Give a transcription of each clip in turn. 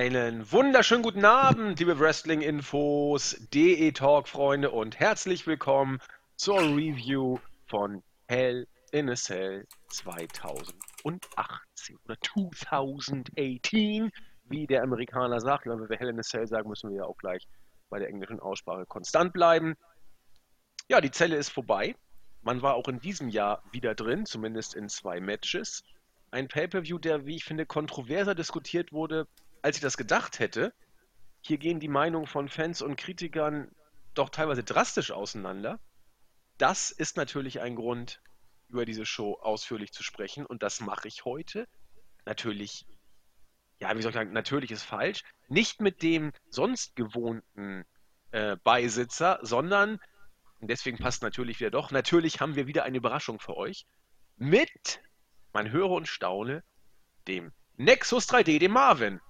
Einen wunderschönen guten Abend, liebe Wrestling-Infos, DE-Talk-Freunde und herzlich willkommen zur Review von Hell in a Cell 2018 oder 2018, wie der Amerikaner sagt. Wenn wir Hell in a Cell sagen, müssen wir ja auch gleich bei der englischen Aussprache konstant bleiben. Ja, die Zelle ist vorbei. Man war auch in diesem Jahr wieder drin, zumindest in zwei Matches. Ein Pay-per-View, der, wie ich finde, kontroverser diskutiert wurde, als ich das gedacht hätte. Hier gehen die Meinungen von Fans und Kritikern doch teilweise drastisch auseinander. Das ist natürlich ein Grund, über diese Show ausführlich zu sprechen und das mache ich heute. Natürlich, ja, wie soll ich sagen, natürlich ist falsch. Nicht mit dem sonst gewohnten äh, Beisitzer, sondern, und deswegen passt natürlich wieder doch, natürlich haben wir wieder eine Überraschung für euch. Mit, man höre und staune, dem Nexus 3D, dem Marvin.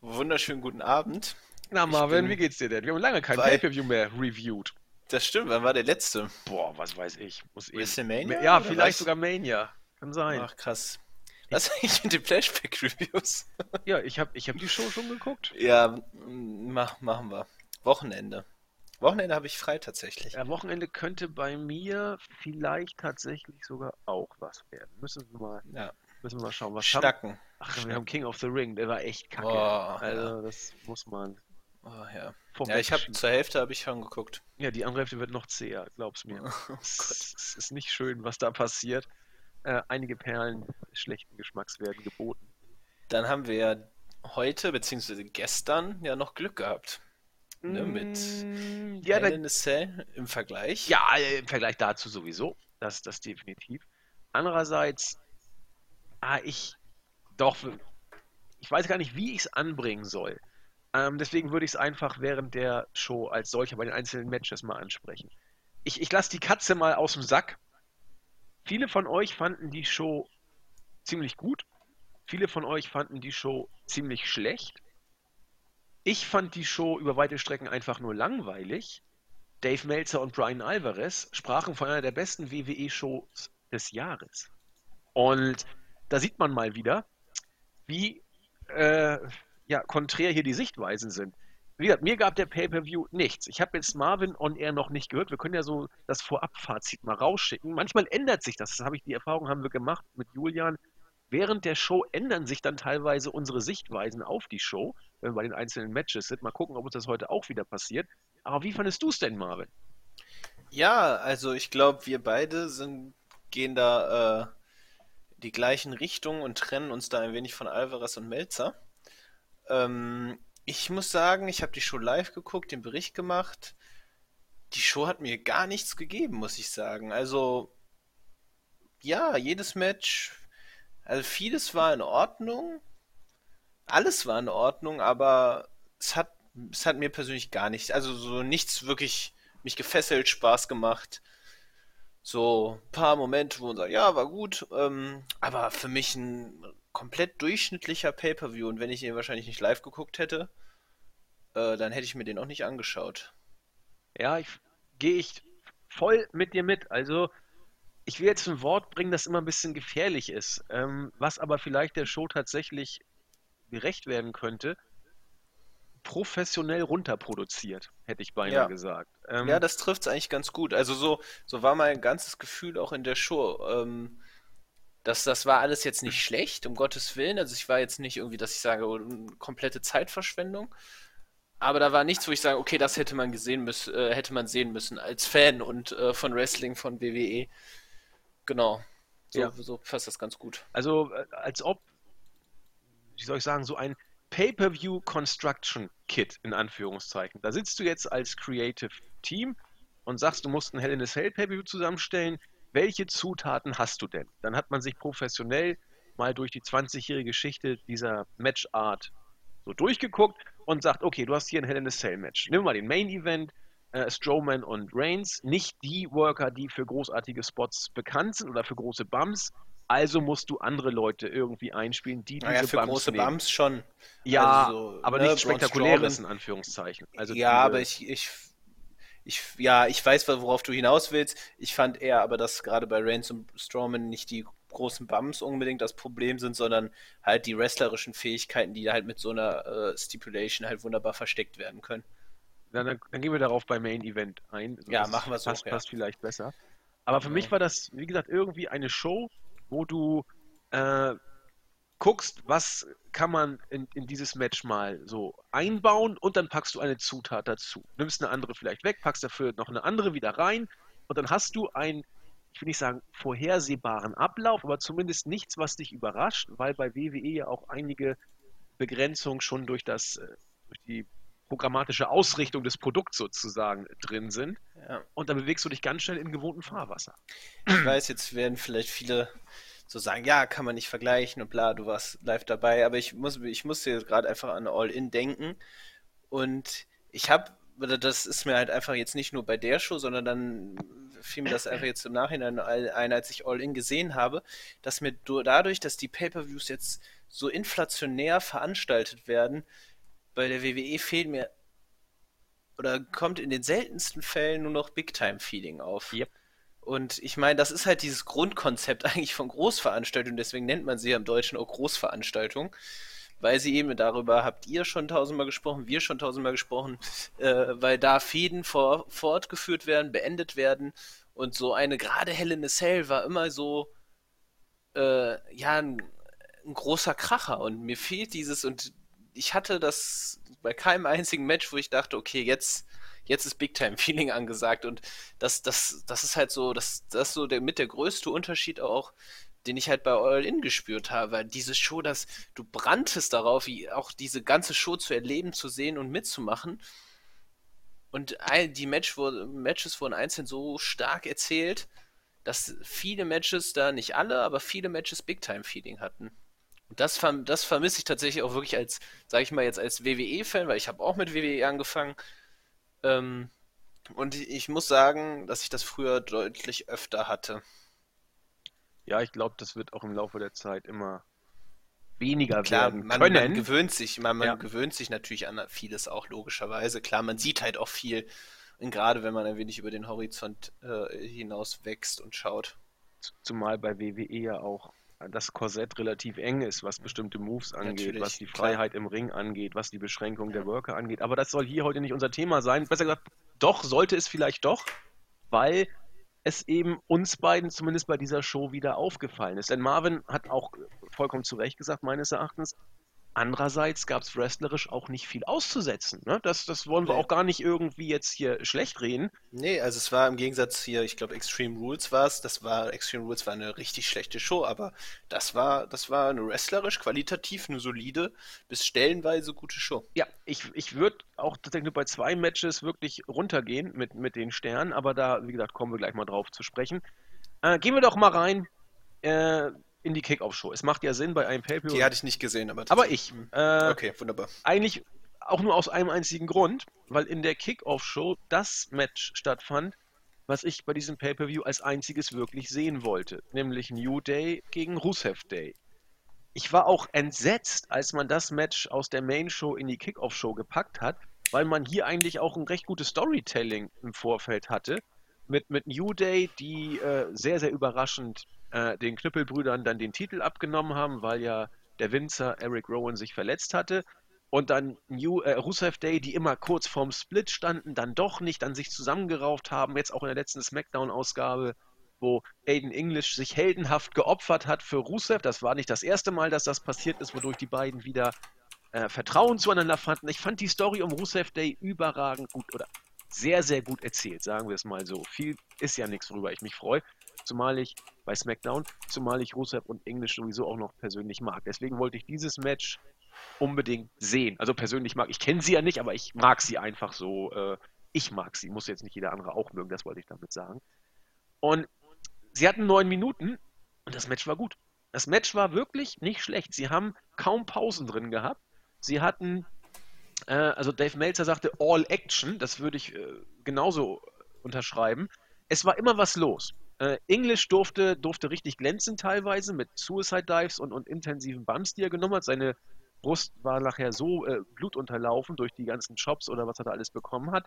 Wunderschönen guten Abend. Na Marvin, wie geht's dir denn? Wir haben lange kein Pay-Per-View mehr reviewed. Das stimmt, wann war der letzte? Boah, was weiß ich. Muss WrestleMania? Ja, vielleicht sogar Mania. Kann sein. Ach, krass. Was eigentlich mit den Flashback-Reviews? ja, ich habe ich hab die Show schon geguckt. Ja, mach, machen wir. Wochenende. Wochenende habe ich frei tatsächlich. Ja, Wochenende könnte bei mir vielleicht tatsächlich sogar auch was werden. Müssen wir mal. Ja. Müssen wir mal schauen, was Schnacken. Haben. Ach, Schnacken. wir haben King of the Ring, der war echt kacke. Oh, also, ja. das muss man. Oh, ja. ja, ich habe zur Hälfte habe ich schon geguckt. Ja, die andere Hälfte wird noch zäher, glaub's mir. Oh, es, es ist nicht schön, was da passiert. Äh, einige Perlen schlechten Geschmacks werden geboten. Dann haben wir ja heute, beziehungsweise gestern, ja noch Glück gehabt. Ne, mit mm, ja, Hell in a Cell im Vergleich. Ja, äh, im Vergleich dazu sowieso. Das, das definitiv. Andererseits ah, ich doch, ich weiß gar nicht, wie ich es anbringen soll. Ähm, deswegen würde ich es einfach während der Show als solcher bei den einzelnen Matches mal ansprechen. Ich, ich lasse die Katze mal aus dem Sack. Viele von euch fanden die Show ziemlich gut. Viele von euch fanden die Show ziemlich schlecht. Ich fand die Show über weite Strecken einfach nur langweilig. Dave Meltzer und Brian Alvarez sprachen von einer der besten WWE-Shows des Jahres. Und da sieht man mal wieder, wie äh, ja, konträr hier die Sichtweisen sind. Wie gesagt, mir gab der Pay-Per-View nichts. Ich habe jetzt Marvin on Air noch nicht gehört. Wir können ja so das Vorabfazit mal rausschicken. Manchmal ändert sich das. Das habe ich, die Erfahrung haben wir gemacht mit Julian. Während der Show ändern sich dann teilweise unsere Sichtweisen auf die Show, wenn wir bei den einzelnen Matches sind. Mal gucken, ob uns das heute auch wieder passiert. Aber wie fandest du es denn, Marvin? Ja, also ich glaube, wir beide sind, gehen da äh, die gleichen Richtungen und trennen uns da ein wenig von Alvarez und Melzer. Ähm, ich muss sagen, ich habe die Show live geguckt, den Bericht gemacht. Die Show hat mir gar nichts gegeben, muss ich sagen. Also, ja, jedes Match, also vieles war in Ordnung. Alles war in Ordnung, aber es hat, es hat mir persönlich gar nichts, also so nichts wirklich mich gefesselt, Spaß gemacht so ein paar Momente, wo man sagt, ja, war gut, ähm, aber für mich ein komplett durchschnittlicher Pay-per-View und wenn ich ihn wahrscheinlich nicht live geguckt hätte, äh, dann hätte ich mir den auch nicht angeschaut. Ja, ich gehe ich voll mit dir mit. Also ich will jetzt ein Wort bringen, das immer ein bisschen gefährlich ist, ähm, was aber vielleicht der Show tatsächlich gerecht werden könnte professionell runterproduziert, hätte ich beinahe ja. gesagt. Ähm, ja, das trifft es eigentlich ganz gut. Also so, so war mein ganzes Gefühl auch in der Show. Ähm, das, das war alles jetzt nicht schlecht, um Gottes Willen. Also ich war jetzt nicht irgendwie, dass ich sage, oh, komplette Zeitverschwendung. Aber da war nichts, wo ich sage, okay, das hätte man gesehen müssen, äh, hätte man sehen müssen als Fan und äh, von Wrestling von WWE. Genau. So, ja. so fasst das ganz gut. Also äh, als ob, wie soll ich sagen, so ein Pay-per-View Construction Kit in Anführungszeichen. Da sitzt du jetzt als Creative Team und sagst, du musst ein Hell in a Cell Pay-per-View zusammenstellen. Welche Zutaten hast du denn? Dann hat man sich professionell mal durch die 20-jährige Geschichte dieser Matchart so durchgeguckt und sagt, okay, du hast hier ein Hell in a Cell Match. Nimm mal den Main Event, äh, Strowman und Reigns, nicht die Worker, die für großartige Spots bekannt sind oder für große Bumps, also musst du andere Leute irgendwie einspielen, die naja, diese für Bums große nehmen. Bums schon. Ja, also, aber ne, nichts Spektakuläres in Anführungszeichen. Also ja, aber ich, ich, ich, ja, ich weiß, worauf du hinaus willst. Ich fand eher aber, dass gerade bei Reigns und Strowman nicht die großen Bums unbedingt das Problem sind, sondern halt die wrestlerischen Fähigkeiten, die halt mit so einer äh, Stipulation halt wunderbar versteckt werden können. Dann, dann, dann, gehen wir darauf beim Main Event ein. Also ja, machen wir so. Passt, passt vielleicht besser. Aber für ja. mich war das, wie gesagt, irgendwie eine Show, wo du äh, guckst, was kann man in, in, dieses Match mal so einbauen und dann packst du eine Zutat dazu. Nimmst eine andere vielleicht weg, packst dafür noch eine andere wieder rein und dann hast du einen, ich will nicht sagen vorhersehbaren Ablauf, aber zumindest nichts, was dich überrascht, weil bei WWE ja auch einige Begrenzungen schon durch das, äh, durch die programmatische Ausrichtung des Produkts sozusagen drin sind. Ja. Und dann bewegst du dich ganz schnell in gewohnten Fahrwasser. Ich weiß, jetzt werden vielleicht viele so sagen, ja, kann man nicht vergleichen und bla, du warst live dabei, aber ich muss, ich musste gerade einfach an All-In denken und ich habe, das ist mir halt einfach jetzt nicht nur bei der Show, sondern dann fiel mir das einfach jetzt im Nachhinein ein, als ich All-In gesehen habe, dass mir dadurch, dass die Pay-Per-Views jetzt so inflationär veranstaltet werden, bei der WWE fehlt mir oder kommt in den seltensten Fällen nur noch Big-Time-Feeling auf. Yep. Und ich meine, das ist halt dieses Grundkonzept eigentlich von Großveranstaltungen, deswegen nennt man sie ja im Deutschen auch Großveranstaltung, weil sie eben, darüber habt ihr schon tausendmal gesprochen, wir schon tausendmal gesprochen, äh, weil da Fäden vor, fortgeführt werden, beendet werden und so eine gerade Hell in a Cell war immer so, äh, ja, ein, ein großer Kracher und mir fehlt dieses und ich hatte das bei keinem einzigen Match, wo ich dachte, okay, jetzt jetzt ist Big Time Feeling angesagt und das, das, das ist halt so, das, das ist so der mit der größte Unterschied auch, den ich halt bei All In gespürt habe, weil diese Show, dass du branntest darauf, wie auch diese ganze Show zu erleben, zu sehen und mitzumachen. Und die Match Matches wurden einzeln so stark erzählt, dass viele Matches da, nicht alle, aber viele Matches Big Time Feeling hatten. Das, das vermisse ich tatsächlich auch wirklich als, sage ich mal jetzt als WWE-Fan, weil ich habe auch mit WWE angefangen ähm, und ich muss sagen, dass ich das früher deutlich öfter hatte. Ja, ich glaube, das wird auch im Laufe der Zeit immer weniger Klar, werden man, können. Man gewöhnt sich, man, man ja. gewöhnt sich natürlich an vieles auch logischerweise. Klar, man sieht halt auch viel, und gerade wenn man ein wenig über den Horizont äh, hinaus wächst und schaut. Zumal bei WWE ja auch das Korsett relativ eng ist, was bestimmte Moves angeht, Natürlich, was die Freiheit klar. im Ring angeht, was die Beschränkung der Worker angeht. Aber das soll hier heute nicht unser Thema sein. Besser gesagt, doch, sollte es vielleicht doch, weil es eben uns beiden zumindest bei dieser Show wieder aufgefallen ist. Denn Marvin hat auch vollkommen zu Recht gesagt, meines Erachtens, Andererseits gab es wrestlerisch auch nicht viel auszusetzen. Ne? Das, das wollen wir nee. auch gar nicht irgendwie jetzt hier schlecht reden. Nee, also es war im Gegensatz hier, ich glaube Extreme Rules war es, das war, Extreme Rules war eine richtig schlechte Show, aber das war, das war eine wrestlerisch, qualitativ, eine solide, bis stellenweise gute Show. Ja, ich, ich würde auch tatsächlich bei zwei Matches wirklich runtergehen mit, mit den Sternen, aber da, wie gesagt, kommen wir gleich mal drauf zu sprechen. Äh, gehen wir doch mal rein. Äh, in die Kickoff-Show. Es macht ja Sinn bei einem pay Die hatte ich nicht gesehen, aber. Aber ich. Hm. Äh, okay, wunderbar. Eigentlich auch nur aus einem einzigen Grund, weil in der Kickoff-Show das Match stattfand, was ich bei diesem Pay-Per-View als einziges wirklich sehen wollte, nämlich New Day gegen Rusev Day. Ich war auch entsetzt, als man das Match aus der Main-Show in die Kickoff-Show gepackt hat, weil man hier eigentlich auch ein recht gutes Storytelling im Vorfeld hatte. Mit, mit New Day, die äh, sehr, sehr überraschend äh, den Knüppelbrüdern dann den Titel abgenommen haben, weil ja der Winzer Eric Rowan sich verletzt hatte. Und dann New, äh, Rusev Day, die immer kurz vorm Split standen, dann doch nicht, dann sich zusammengerauft haben. Jetzt auch in der letzten SmackDown-Ausgabe, wo Aiden English sich heldenhaft geopfert hat für Rusev. Das war nicht das erste Mal, dass das passiert ist, wodurch die beiden wieder äh, Vertrauen zueinander fanden. Ich fand die Story um Rusev Day überragend gut oder sehr, sehr gut erzählt, sagen wir es mal so. Viel ist ja nichts, worüber ich mich freue. Zumal ich bei SmackDown, zumal ich Rusev und English sowieso auch noch persönlich mag. Deswegen wollte ich dieses Match unbedingt sehen. Also persönlich mag, ich kenne sie ja nicht, aber ich mag sie einfach so. Äh, ich mag sie, muss jetzt nicht jeder andere auch mögen, das wollte ich damit sagen. Und sie hatten neun Minuten und das Match war gut. Das Match war wirklich nicht schlecht. Sie haben kaum Pausen drin gehabt. Sie hatten, äh, also Dave Meltzer sagte All Action, das würde ich äh, genauso unterschreiben. Es war immer was los. Äh, English durfte, durfte richtig glänzen teilweise mit Suicide Dives und, und intensiven Bumps, die er genommen hat. Seine Brust war nachher so äh, blutunterlaufen durch die ganzen Chops oder was er da alles bekommen hat.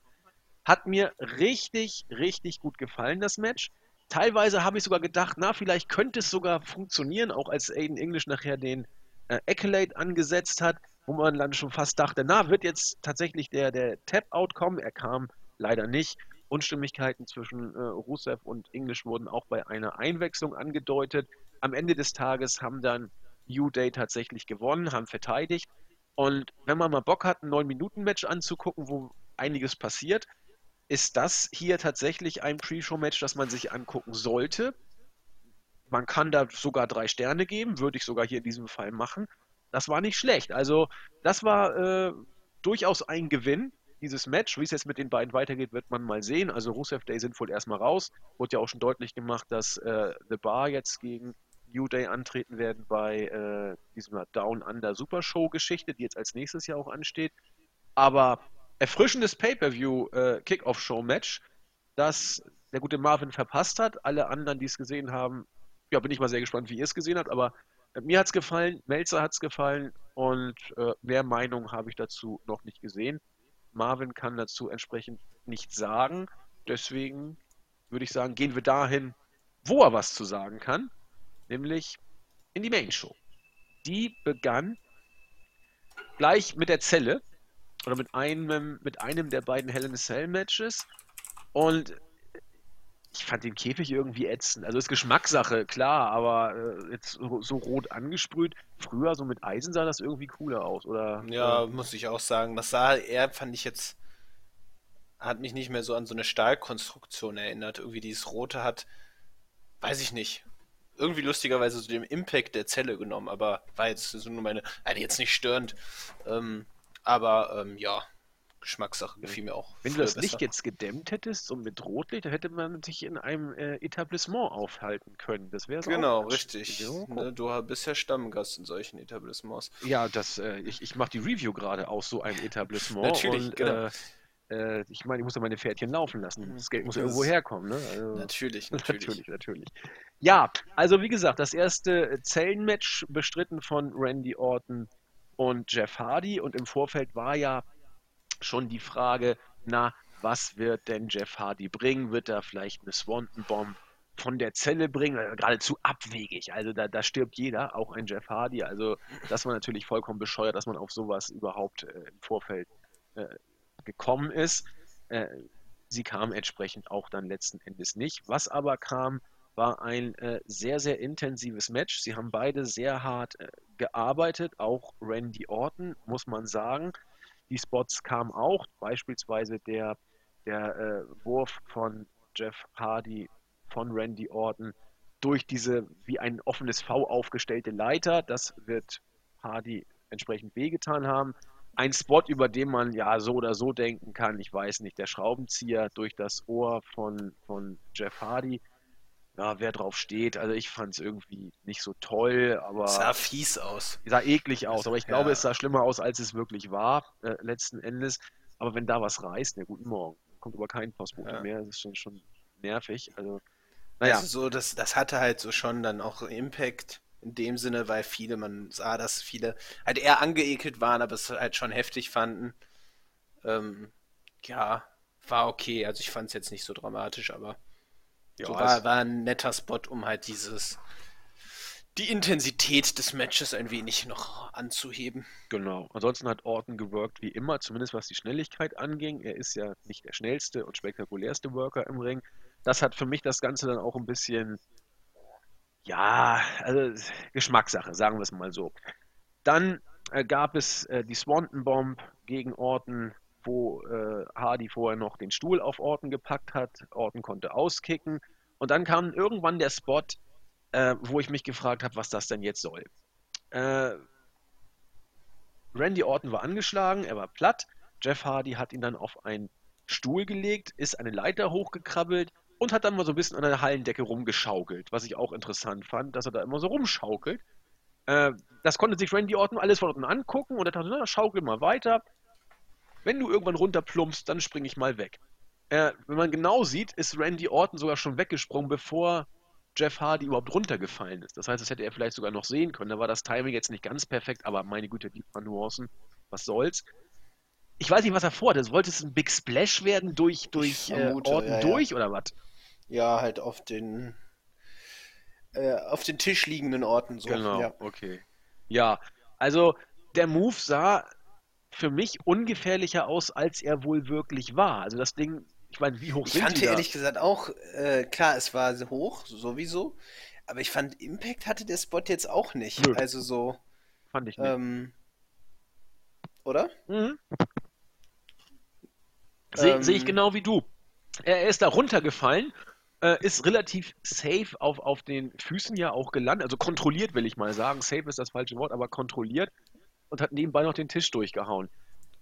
Hat mir richtig, richtig gut gefallen, das Match. teilweise habe ich sogar gedacht, na, vielleicht könnte es sogar funktionieren, auch als Aiden English nachher den äh, Accolade angesetzt hat, wo man dann schon fast dachte, na, wird jetzt tatsächlich der, der Tap-Out kommen? Er kam leider nicht. Unstimmigkeiten zwischen äh, Rusev und English wurden auch bei einer Einwechslung angedeutet. Am Ende des Tages haben dann New Day tatsächlich gewonnen, haben verteidigt. Und wenn man mal Bock hat, ein 9-Minuten-Match anzugucken, wo einiges passiert, ist das hier tatsächlich ein Pre-Show-Match, das man sich angucken sollte. Man kann da sogar drei Sterne geben, würde ich sogar hier in diesem Fall machen. Das war nicht schlecht. Also, das war äh, durchaus ein Gewinn, dieses Match. Wie es jetzt mit den beiden weitergeht, wird man mal sehen. Also, Rusev Day sind wohl erstmal raus. Wurde ja auch schon deutlich gemacht, dass äh, The Bar jetzt gegen New Day antreten werden bei äh, dieser Down Under Super Show Geschichte, die jetzt als nächstes Jahr auch ansteht. Aber erfrischendes Pay-Per-View äh, Kickoff Show Match, das der gute Marvin verpasst hat. Alle anderen, die es gesehen haben, ja, bin ich mal sehr gespannt, wie ihr es gesehen habt, aber äh, mir hat es gefallen, Melzer hat es gefallen und äh, mehr Meinung habe ich dazu noch nicht gesehen. Marvin kann dazu entsprechend nichts sagen. Deswegen würde ich sagen, gehen wir dahin, wo er was zu sagen kann, nämlich in die Main Show. Die begann gleich mit der Zelle oder mit einem, mit einem der beiden Hell in a Cell Matches und ich fand den Käfig irgendwie ätzend. Also ist Geschmackssache, klar, aber äh, jetzt so, rot angesprüht. Früher so mit Eisen sah das irgendwie cooler aus, oder? Ja, äh, muss ich auch sagen. Das sah eher, fand ich jetzt, hat mich nicht mehr so an so eine Stahlkonstruktion erinnert. Irgendwie dieses Rote hat, weiß ich nicht, irgendwie lustigerweise so dem Impact der Zelle genommen, aber war jetzt so nur meine, also jetzt nicht störend. Ähm, aber ähm, ja, Geschmackssache gefiel mir auch. Wenn du das besser. Licht jetzt gedämmt hättest, so mit Rotlicht, dann hätte man sich in einem äh, Etablissement aufhalten können. Das wäre Genau, richtig. Ne, du bist ja Stammgast in solchen Etablissements. Ja, das, äh, ich, ich mache die Review gerade aus so einem Etablissement. Natürlich, und, genau. Äh, äh, ich meine, ich muss ja meine Pferdchen laufen lassen. Das Geld muss ja irgendwo herkommen. Ne? Also, natürlich, natürlich, natürlich. Natürlich, Ja, also wie gesagt, das erste Zellenmatch bestritten von Randy Orton und Jeff Hardy. Und im Vorfeld war ja schon die Frage, na, was wird denn Jeff Hardy bringen? Wird er vielleicht eine Swanton Bomb von der Zelle bringen? Geradezu abwegig. Also da, da stirbt jeder, auch ein Jeff Hardy. Also das war natürlich vollkommen bescheuert, dass man auf sowas überhaupt äh, im Vorfeld äh, gekommen ist. Äh, sie kam entsprechend auch dann letzten Endes nicht. Was aber kam, war ein äh, sehr, sehr intensives Match. Sie haben beide sehr hart äh, gearbeitet, auch Randy Orton, muss man sagen. Die Spots kamen auch, beispielsweise der, der äh, Wurf von Jeff Hardy von Randy Orton durch diese wie ein offenes V aufgestellte Leiter. Das wird Hardy entsprechend wehgetan haben ein Spot, über den man ja so oder so denken kann. Ich weiß nicht, der Schraubenzieher durch das Ohr von, von Jeff Hardy. Ja, wer drauf steht, also ich fand es irgendwie nicht so toll, aber. Sah fies aus. Sah eklig aus, aber ich glaube, ja. es sah schlimmer aus, als es wirklich war, äh, letzten Endes. Aber wenn da was reißt, ne, guten Morgen. Kommt aber kein Postbote ja. mehr, das ist schon, schon nervig. Also, naja. Also so, das, das hatte halt so schon dann auch Impact in dem Sinne, weil viele, man sah, dass viele halt eher angeekelt waren, aber es halt schon heftig fanden. Ähm, ja, war okay. Also ich fand es jetzt nicht so dramatisch, aber ja, so war, war ein netter Spot, um halt dieses die Intensität des Matches ein wenig noch anzuheben. Genau. Ansonsten hat Orton gewirkt wie immer, zumindest was die Schnelligkeit anging. Er ist ja nicht der schnellste und spektakulärste Worker im Ring. Das hat für mich das Ganze dann auch ein bisschen ja, also Geschmackssache, sagen wir es mal so. Dann äh, gab es äh, die Swanton Bomb gegen Orton, wo äh, Hardy vorher noch den Stuhl auf Orton gepackt hat. Orton konnte auskicken. Und dann kam irgendwann der Spot, äh, wo ich mich gefragt habe, was das denn jetzt soll. Äh, Randy Orton war angeschlagen, er war platt. Jeff Hardy hat ihn dann auf einen Stuhl gelegt, ist eine Leiter hochgekrabbelt und hat dann mal so ein bisschen an der Hallendecke rumgeschaukelt, was ich auch interessant fand, dass er da immer so rumschaukelt. Äh, das konnte sich Randy Orton alles von unten angucken und er dachte, na, schaukel mal weiter. Wenn du irgendwann runterplumpst, dann springe ich mal weg. Äh, wenn man genau sieht, ist Randy Orton sogar schon weggesprungen, bevor Jeff Hardy überhaupt runtergefallen ist. Das heißt, das hätte er vielleicht sogar noch sehen können. Da war das Timing jetzt nicht ganz perfekt, aber meine Güte, die paar Nuancen, was soll's ich weiß nicht, was er vorhat. Wollte es ein Big Splash werden durch, durch vermute, äh, Orton ja, durch oder was? Ja, halt auf den äh, auf den Tisch liegenden Orten so. Genau, Ja. okay. Ja, also der Move sah für mich ungefährlicher aus, als er wohl wirklich war. Also das Ding, ich meine, wie hoch Ich sind fand die da? ehrlich gesagt auch, äh, klar, es war hoch, sowieso, aber ich fand, Impact hatte der Spot jetzt auch nicht. Nö. Also so, Fand ich nicht. ähm, oder? Mhm. Sehe Ähm, seh ich genau wie du. Er, er ist da runtergefallen, äh, ist relativ safe auf, auf den Füßen ja auch gelandet, also kontrolliert will ich mal sagen. Safe ist das falsche Wort, aber kontrolliert und hat nebenbei noch den Tisch durchgehauen.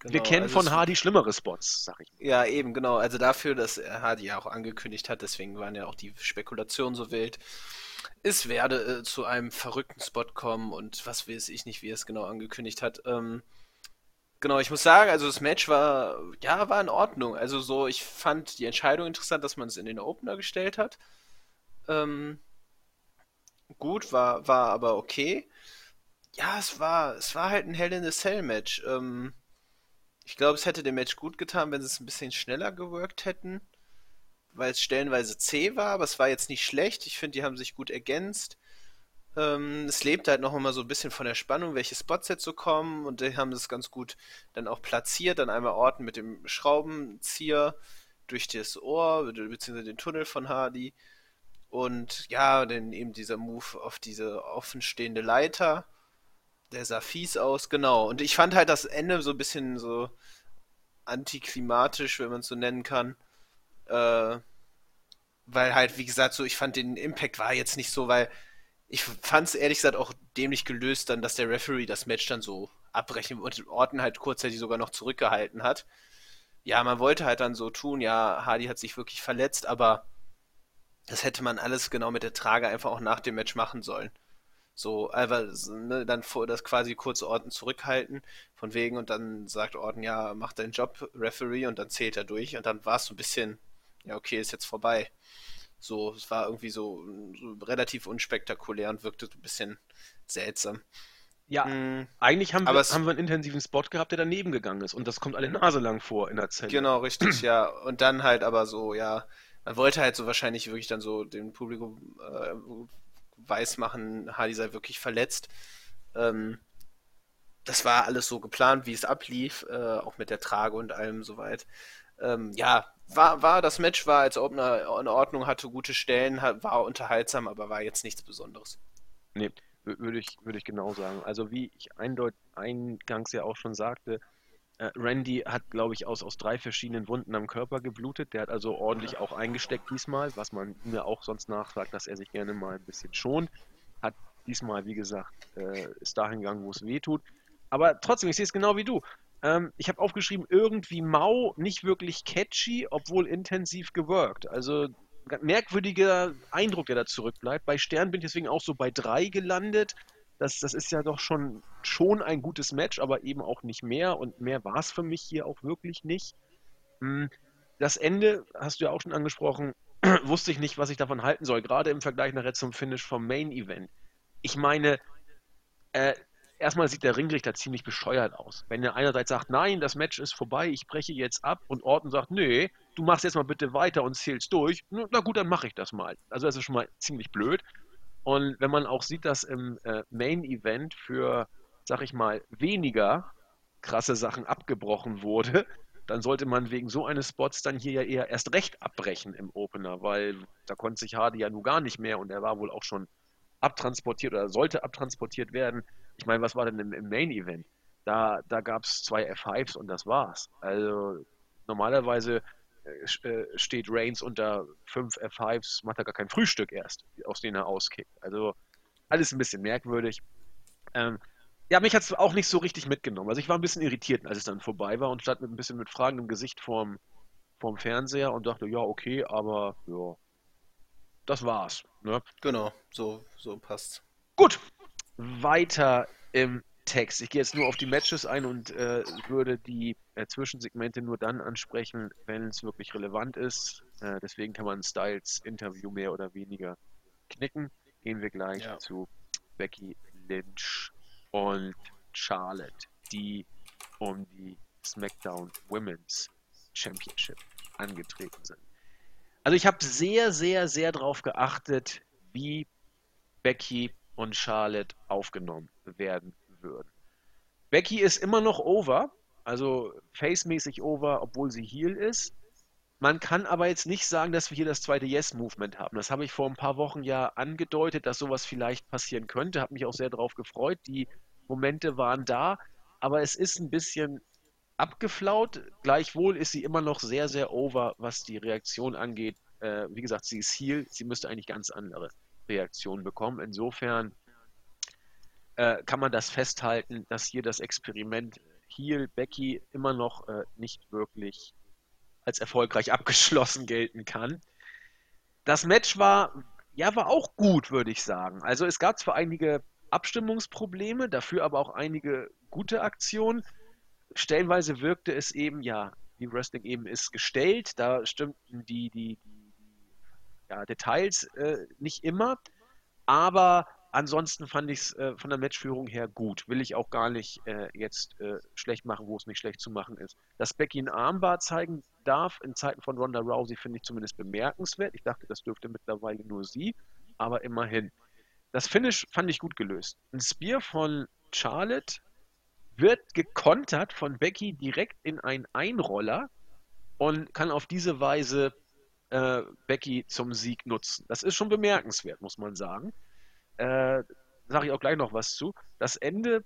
Wir Genau, kennen also von Hardy schlimmere Spots, sag ich mal. Ja, eben, genau. Also dafür, dass er Hardy ja auch angekündigt hat, deswegen waren ja auch die Spekulationen so wild. Es werde äh, zu einem verrückten Spot kommen und was weiß ich nicht, wie er es genau angekündigt hat. Ähm, genau, ich muss sagen, also das Match war, ja, war in Ordnung. Also so, ich fand die Entscheidung interessant, dass man es in den Opener gestellt hat. Ähm, gut, war, war aber okay. Ja, es war, es war halt ein Hell in a Cell Match. Ähm, ich glaube, es hätte dem Match gut getan, wenn sie es ein bisschen schneller geworkt hätten, weil es stellenweise zäh war, aber es war jetzt nicht schlecht. Ich finde, die haben sich gut ergänzt. Ähm, es lebt halt noch immer so ein bisschen von der Spannung, welche Spots jetzt so kommen und die haben das ganz gut dann auch platziert. Dann einmal Orten mit dem Schraubenzieher durch das Ohr, be- beziehungsweise den Tunnel von Hardy. Und ja, dann eben dieser Move auf diese offenstehende Leiter. Der sah fies aus, genau. Und ich fand halt das Ende so ein bisschen so antiklimatisch, wenn man es so nennen kann. Äh, weil halt, wie gesagt, so, ich fand den Impact war jetzt nicht so, weil ich fand es ehrlich gesagt auch dämlich gelöst dann, dass der Referee das Match dann so abbrechen und Orton halt kurzzeitig sogar noch zurückgehalten hat. Ja, man wollte halt dann so tun, ja, Hardy hat sich wirklich verletzt, aber das hätte man alles genau mit der Trage einfach auch nach dem Match machen sollen. So, einfach ne, dann vor das quasi kurz Orton zurückhalten, von wegen, und dann sagt Orton, ja, mach deinen Job, Referee, und dann zählt er durch, und dann war es so ein bisschen, ja, okay, ist jetzt vorbei. So, es war irgendwie so, so relativ unspektakulär und wirkte so ein bisschen seltsam. Ja, Mm, eigentlich haben wir, es- haben wir einen intensiven Spot gehabt, der daneben gegangen ist. Und das kommt alle Nase lang vor in der Zelle. Genau, richtig, ja. Und dann halt aber so, ja, man wollte halt so wahrscheinlich wirklich dann so dem Publikum äh, weismachen, Hardy sei wirklich verletzt. Ähm, das war alles so geplant, wie es ablief, äh, auch mit der Trage und allem soweit. Ähm, ja, war, war, das Match war als Opener in Ordnung, hatte gute Stellen, war unterhaltsam, aber war jetzt nichts Besonderes. Nee, wür- würde ich, würde ich genau sagen. Also wie ich eindeut, eingangs ja auch schon sagte, Randy hat, glaube ich, aus, aus drei verschiedenen Wunden am Körper geblutet. Der hat also ordentlich auch eingesteckt diesmal, was man mir auch sonst nachsagt, dass er sich gerne mal ein bisschen schont. Hat diesmal, wie gesagt, äh, ist dahin gegangen, wo es weh tut. Aber trotzdem, ich sehe es genau wie du. Ähm, ich habe aufgeschrieben, irgendwie mau, nicht wirklich catchy, obwohl intensiv geworkt. Also merkwürdiger Eindruck, der da zurückbleibt. Bei Stern bin ich deswegen auch so bei drei gelandet. Das, das ist ja doch schon, schon ein gutes Match, aber eben auch nicht mehr. Und mehr war es für mich hier auch wirklich nicht. Hm, Das Ende, hast du ja auch schon angesprochen, wusste ich nicht, was ich davon halten soll, gerade im Vergleich nachher zum Finish vom Main Event. Ich meine, äh, erstmal sieht der Ringrichter ziemlich bescheuert aus. Wenn er einerseits sagt, nein, das Match ist vorbei, ich breche jetzt ab, und Orton sagt, nee, du machst jetzt mal bitte weiter und zählst durch, na na gut, dann mache ich das mal. Also das ist schon mal ziemlich blöd. Und wenn man auch sieht, dass im äh, Main Event für, sag ich mal, weniger krasse Sachen abgebrochen wurde, dann sollte man wegen so eines Spots dann hier ja eher erst recht abbrechen im Opener, weil da konnte sich Hardy ja nun gar nicht mehr und er war wohl auch schon abtransportiert oder sollte abtransportiert werden. Ich meine, was war denn im, im Main Event? Da, da gab es zwei F5s und das war's. Also normalerweise steht Reigns unter fünf F5s, macht er gar kein Frühstück erst, aus denen er auskickt. Also alles ein bisschen merkwürdig. Ähm, ja, mich hat es auch nicht so richtig mitgenommen. Also ich war ein bisschen irritiert, als es dann vorbei war und stand mit ein bisschen mit fragendem Gesicht vorm, vorm Fernseher und dachte, ja, okay, aber ja, das war's. Ne? Genau, so, so passt. Gut, weiter im Text. Ich gehe jetzt nur auf die Matches ein und äh, würde die äh, Zwischensegmente nur dann ansprechen, wenn es wirklich relevant ist. Äh, deswegen kann man Styles Interview mehr oder weniger knicken. Gehen wir gleich Ja. zu Becky Lynch und Charlotte, die um die SmackDown Women's Championship angetreten sind. Also ich habe sehr, sehr, sehr darauf geachtet, wie Becky und Charlotte aufgenommen werden würden. Becky ist immer noch over, also face-mäßig over, obwohl sie Heel ist. Man kann aber jetzt nicht sagen, dass wir hier das zweite Yes-Movement haben. Das habe ich vor ein paar Wochen ja angedeutet, dass sowas vielleicht passieren könnte. Habe mich auch sehr darauf gefreut. Die Momente waren da, aber es ist ein bisschen abgeflaut. Gleichwohl ist sie immer noch sehr, sehr over, was die Reaktion angeht. Äh, wie gesagt, sie ist Heel. Sie müsste eigentlich ganz andere Reaktionen bekommen. Insofern äh, kann man das festhalten, dass hier das Experiment Heel Becky immer noch äh, nicht wirklich als erfolgreich abgeschlossen gelten kann. Das Match war, ja, war auch gut, würde ich sagen. Also es gab zwar einige Abstimmungsprobleme, dafür aber auch einige gute Aktionen. Stellenweise wirkte es eben, ja, wie Wrestling eben ist, gestellt. Da stimmten die, die, die ja, Details äh, nicht immer. Aber ansonsten fand ich es äh, von der Matchführung her gut. Will ich auch gar nicht äh, jetzt äh, schlecht machen, wo es nicht schlecht zu machen ist. Dass Becky ein Armbar zeigen darf in Zeiten von Ronda Rousey, finde ich zumindest bemerkenswert. Ich dachte, das dürfte mittlerweile nur sie, aber immerhin. Das Finish fand ich gut gelöst. Ein Spear von Charlotte wird gekontert von Becky direkt in einen Einroller und kann auf diese Weise äh, Becky zum Sieg nutzen. Das ist schon bemerkenswert, muss man sagen. Äh, Sage ich auch gleich noch was zu. Das Ende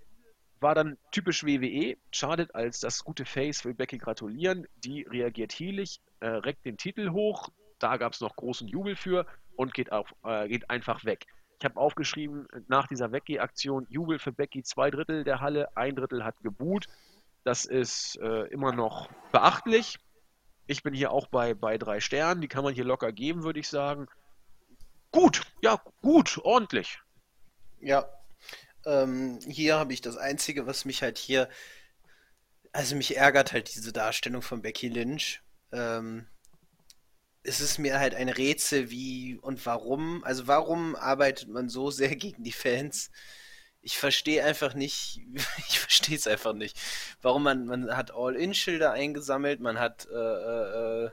war dann typisch WWE. Charlotte als das gute Face will Becky gratulieren. Die reagiert heelig, äh, reckt den Titel hoch. Da gab es noch großen Jubel für und geht, auf, äh, geht einfach weg. Ich habe aufgeschrieben, nach dieser Weggeh-Aktion, Jubel für Becky, zwei Drittel der Halle, ein Drittel hat geboot. Das ist äh, immer noch beachtlich. Ich bin hier auch bei, bei drei Sternen, die kann man hier locker geben, würde ich sagen. Gut, ja, gut, ordentlich. Ja, ähm, hier habe ich das Einzige, was mich halt hier, also mich ärgert halt diese Darstellung von Becky Lynch. Ähm, es ist mir halt ein Rätsel, wie und warum. Also warum arbeitet man so sehr gegen die Fans? Ich verstehe einfach nicht, ich verstehe es einfach nicht. Warum man, man hat All-In-Schilder eingesammelt, man hat äh, äh, äh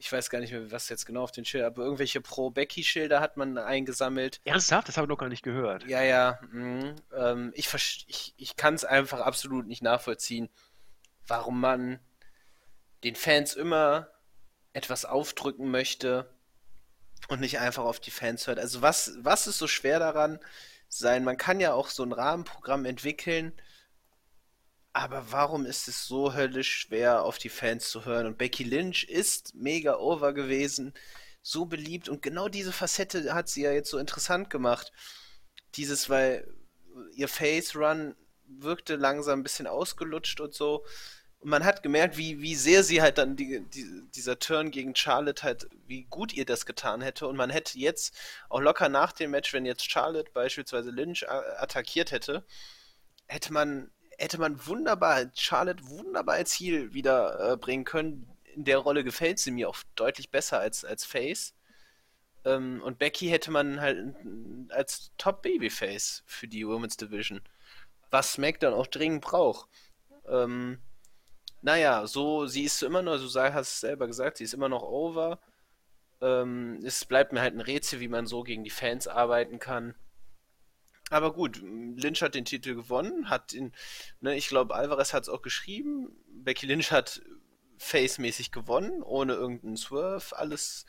ich weiß gar nicht mehr, was jetzt genau auf den Schild, aber irgendwelche Pro-Becky-Schilder hat man eingesammelt. Ernsthaft? Das habe ich noch gar nicht gehört. Ja, ja. Mh, ähm, ich ich, ich kann es einfach absolut nicht nachvollziehen, warum man den Fans immer etwas aufdrücken möchte und nicht einfach auf die Fans hört. Also was, was ist so schwer daran sein? Man kann ja auch so ein Rahmenprogramm entwickeln, aber warum ist es so höllisch schwer, auf die Fans zu hören? Und Becky Lynch ist mega over gewesen, so beliebt. Und genau diese Facette hat sie ja jetzt so interessant gemacht. Dieses, weil ihr Face Run wirkte langsam ein bisschen ausgelutscht und so. Und man hat gemerkt, wie, wie sehr sie halt dann die, die, dieser Turn gegen Charlotte halt, wie gut ihr das getan hätte. Und man hätte jetzt auch locker nach dem Match, wenn jetzt Charlotte beispielsweise Lynch attackiert hätte, hätte man hätte man wunderbar, Charlotte wunderbar als Ziel wieder äh, bringen können. In der Rolle gefällt sie mir auch deutlich besser als, als Face. Ähm, und Becky hätte man halt als Top-Babyface für die Women's Division. Was SmackDown auch dringend braucht. Ähm, naja, so, sie ist immer noch, du hast es selber gesagt, sie ist immer noch over. Ähm, es bleibt mir halt ein Rätsel, wie man so gegen die Fans arbeiten kann. Aber gut, Lynch hat den Titel gewonnen, hat ihn, ne, ich glaube, Alvarez hat es auch geschrieben. Becky Lynch hat face-mäßig gewonnen, ohne irgendeinen Swerve, alles,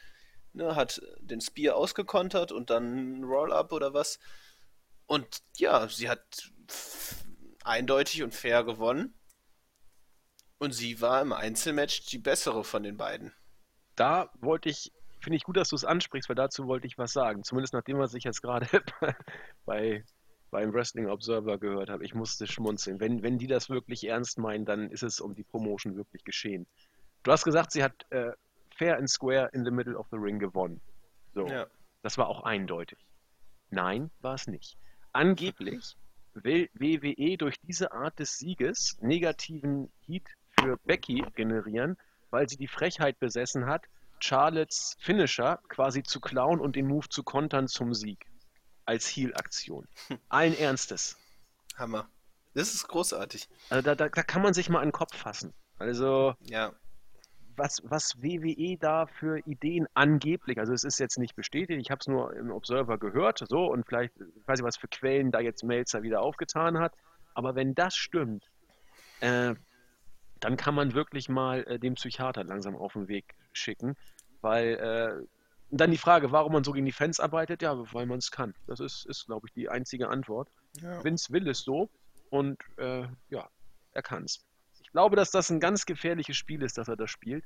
ne, hat den Spear ausgekontert und dann Roll-Up oder was. Und ja, sie hat eindeutig und fair gewonnen. Und sie war im Einzelmatch die bessere von den beiden. Da wollte ich finde ich gut, dass du es ansprichst, weil dazu wollte ich was sagen. Zumindest nachdem, was ich jetzt gerade bei, beim Wrestling Observer gehört habe. Ich musste schmunzeln. Wenn, wenn die das wirklich ernst meinen, dann ist es um die Promotion wirklich geschehen. Du hast gesagt, sie hat äh, fair and square in the middle of the ring gewonnen. So. Ja. Das war auch eindeutig. Nein, war es nicht. Angeblich will WWE durch diese Art des Sieges negativen Heat für Becky generieren, weil sie die Frechheit besessen hat, Charlottes Finisher quasi zu klauen und den Move zu kontern zum Sieg. Als Heal-Aktion. Allen Ernstes. Hammer. Das ist großartig. Also da, da, da kann man sich mal an den Kopf fassen. Also, ja. was, was WWE da für Ideen angeblich, also es ist jetzt nicht bestätigt, ich habe es nur im Observer gehört, so und vielleicht, ich weiß nicht, was für Quellen da jetzt Melzer wieder aufgetan hat, aber wenn das stimmt, äh, dann kann man wirklich mal äh, den Psychiater langsam auf den Weg schicken, weil äh, dann die Frage, warum man so gegen die Fans arbeitet, ja, weil man es kann. Das ist, ist glaube ich, die einzige Antwort. Ja. Vince will es so und äh, ja, er kann es. Ich glaube, dass das ein ganz gefährliches Spiel ist, dass er das spielt.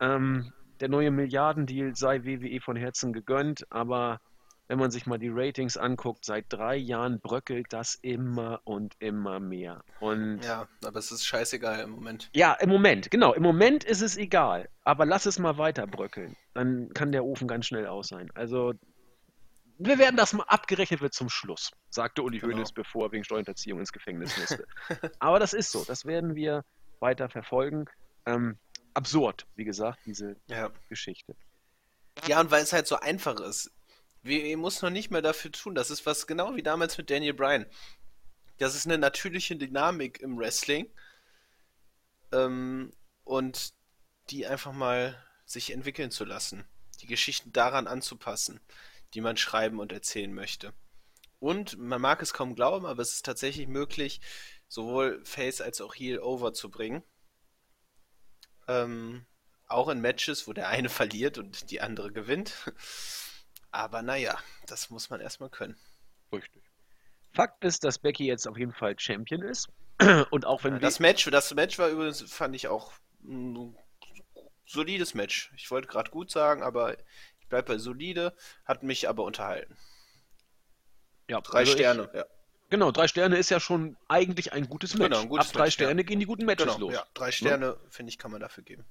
Ähm, der neue Milliardendeal sei WWE von Herzen gegönnt, aber wenn man sich mal die Ratings anguckt, seit drei Jahren bröckelt das immer und immer mehr. Und ja, aber es ist scheißegal im Moment. Ja, im Moment, genau. Im Moment ist es egal. Aber lass es mal weiter bröckeln. Dann kann der Ofen ganz schnell aus sein. Also, wir werden das mal abgerechnet wird zum Schluss, sagte Uli genau. Hoeneß, bevor er wegen Steuerhinterziehung ins Gefängnis musste. aber das ist so. Das werden wir weiter verfolgen. Ähm, absurd, wie gesagt, diese ja. Geschichte. Ja, und weil es halt so einfach ist. WWE muss noch nicht mehr dafür tun. Das ist was genau wie damals mit Daniel Bryan. Das ist eine natürliche Dynamik im Wrestling. Ähm, und die einfach mal sich entwickeln zu lassen. Die Geschichten daran anzupassen, die man schreiben und erzählen möchte. Und man mag es kaum glauben, aber es ist tatsächlich möglich, sowohl Face als auch Heel over zu bringen. Ähm, auch in Matches, wo der eine verliert und die andere gewinnt. Aber naja, das muss man erstmal können. Richtig. Fakt ist, dass Becky jetzt auf jeden Fall Champion ist. Und auch wenn. Ja, das Match, das Match war übrigens, fand ich auch ein solides Match. Ich wollte gerade gut sagen, aber ich bleibe bei solide, hat mich aber unterhalten. Ja, drei also Sterne, ich, ja. Genau, drei Sterne ist ja schon eigentlich ein gutes Match. Genau, ein gutes Ab drei Match, Sterne ja. gehen die guten Matches genau, los. Ja, drei Sterne, ja? finde ich, kann man dafür geben.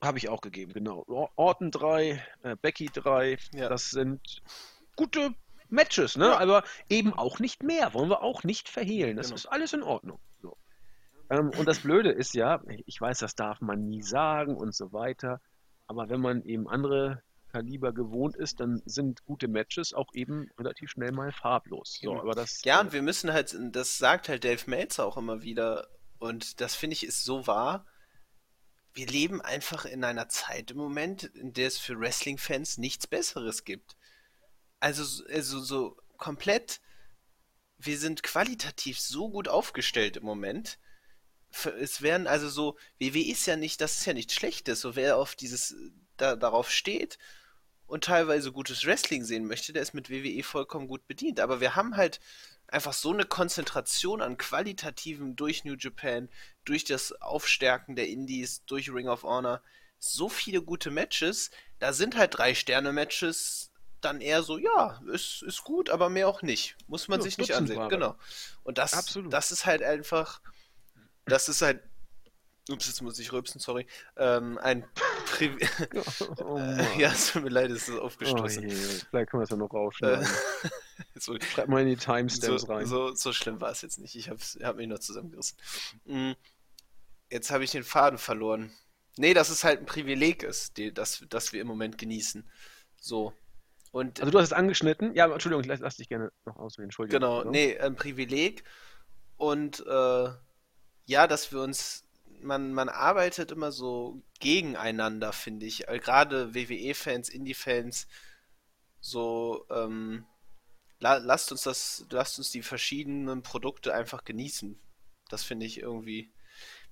Habe ich auch gegeben, genau. Orton 3, äh, Becky 3, ja. das sind gute Matches, ne? Ja. Aber eben auch nicht mehr, wollen wir auch nicht verhehlen. Das genau. ist alles in Ordnung. So. Ähm, und das Blöde ist ja, ich weiß, das darf man nie sagen und so weiter, aber wenn man eben andere Kaliber gewohnt ist, dann sind gute Matches auch eben relativ schnell mal farblos. So, aber das, ja, und wir müssen halt, das sagt halt Dave Meltzer auch immer wieder, und das finde ich ist so wahr wir leben einfach in einer Zeit im Moment, in der es für Wrestling-Fans nichts Besseres gibt. Also, also so komplett, wir sind qualitativ so gut aufgestellt im Moment. Es werden also so, WWE ist ja nicht, das ist ja nichts Schlechtes. So wer auf dieses, da, darauf steht und teilweise gutes Wrestling sehen möchte, der ist mit WWE vollkommen gut bedient. Aber wir haben halt einfach so eine Konzentration an qualitativen durch New Japan, durch das Aufstärken der Indies, durch Ring of Honor, so viele gute Matches. Da sind halt drei Sterne-Matches dann eher so, ja, ist, ist gut, aber mehr auch nicht. Muss man ja, sich nicht ansehen. Genau. Und das, das ist halt einfach, das ist halt Ups, jetzt muss ich rülpsen, sorry. Ähm, ein Pri oh, Ja, es tut mir leid, es ist aufgestoßen. Oh je, vielleicht können wir es ja noch rausschneiden. so, Schreib mal in die Timestamps so, rein. So, so schlimm war es jetzt nicht. Ich habe hab mich nur zusammengerissen. Mm, jetzt habe ich den Faden verloren. Nee, dass es halt ein Privileg ist, die, das, das wir im Moment genießen. So. Und, also du hast es angeschnitten. Ja, Entschuldigung, lass, lass dich gerne noch ausreden. Entschuldigung. Genau, nee, ein Privileg. Und äh, ja, dass wir uns man, man arbeitet immer so gegeneinander, finde ich. Äh, gerade WWE-Fans, Indie-Fans, so, ähm, la, lasst uns das, lasst uns die verschiedenen Produkte einfach genießen. Das finde ich irgendwie.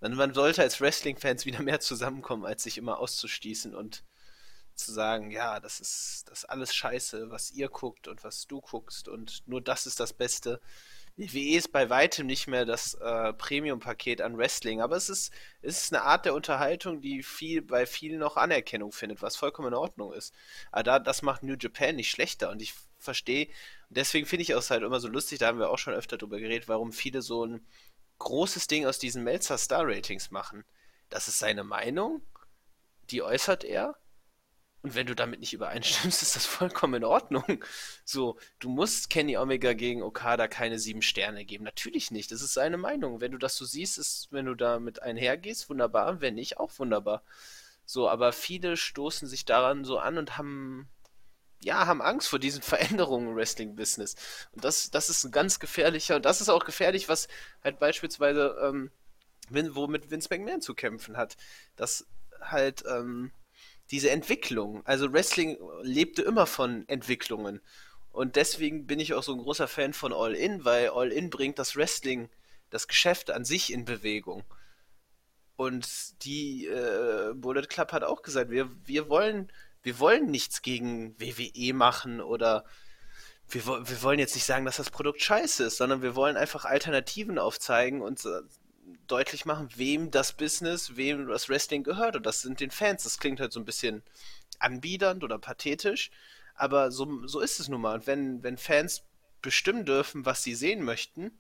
Man, man sollte als Wrestling-Fans wieder mehr zusammenkommen, als sich immer auszustießen und zu sagen, ja, das ist das ist alles scheiße, was ihr guckt und was du guckst und nur das ist das Beste. WWE ist bei weitem nicht mehr das äh, Premium-Paket an Wrestling, aber es ist, es ist eine Art der Unterhaltung, die viel, bei vielen noch Anerkennung findet, was vollkommen in Ordnung ist. Aber da, das macht New Japan nicht schlechter und ich verstehe, deswegen finde ich es halt immer so lustig, da haben wir auch schon öfter drüber geredet, warum viele so ein großes Ding aus diesen Melzer Star Ratings machen. Das ist seine Meinung, die äußert er und wenn du damit nicht übereinstimmst, ist das vollkommen in Ordnung. So, du musst Kenny Omega gegen Okada keine sieben Sterne geben. Natürlich nicht. Das ist seine Meinung. Wenn du das so siehst, ist, wenn du damit einhergehst, wunderbar. Wenn nicht, auch wunderbar. So, aber viele stoßen sich daran so an und haben, ja, haben Angst vor diesen Veränderungen im Wrestling-Business. Und das, das ist ein ganz gefährlicher, und das ist auch gefährlich, was halt beispielsweise, ähm, womit Vince McMahon zu kämpfen hat. Dass halt ähm, diese Entwicklung. Also Wrestling lebte immer von Entwicklungen. Und deswegen bin ich auch so ein großer Fan von All In, weil All In bringt das Wrestling, das Geschäft an sich in Bewegung. Und die äh, Bullet Club hat auch gesagt, wir, wir wollen, wir wollen nichts gegen WWE machen oder wir, wir wollen jetzt nicht sagen, dass das Produkt scheiße ist, sondern wir wollen einfach Alternativen aufzeigen und deutlich machen, wem das Business, wem das Wrestling gehört. Und das sind den Fans. Das klingt halt so ein bisschen anbiedernd oder pathetisch, aber so, so ist es nun mal. Und wenn, wenn Fans bestimmen dürfen, was sie sehen möchten,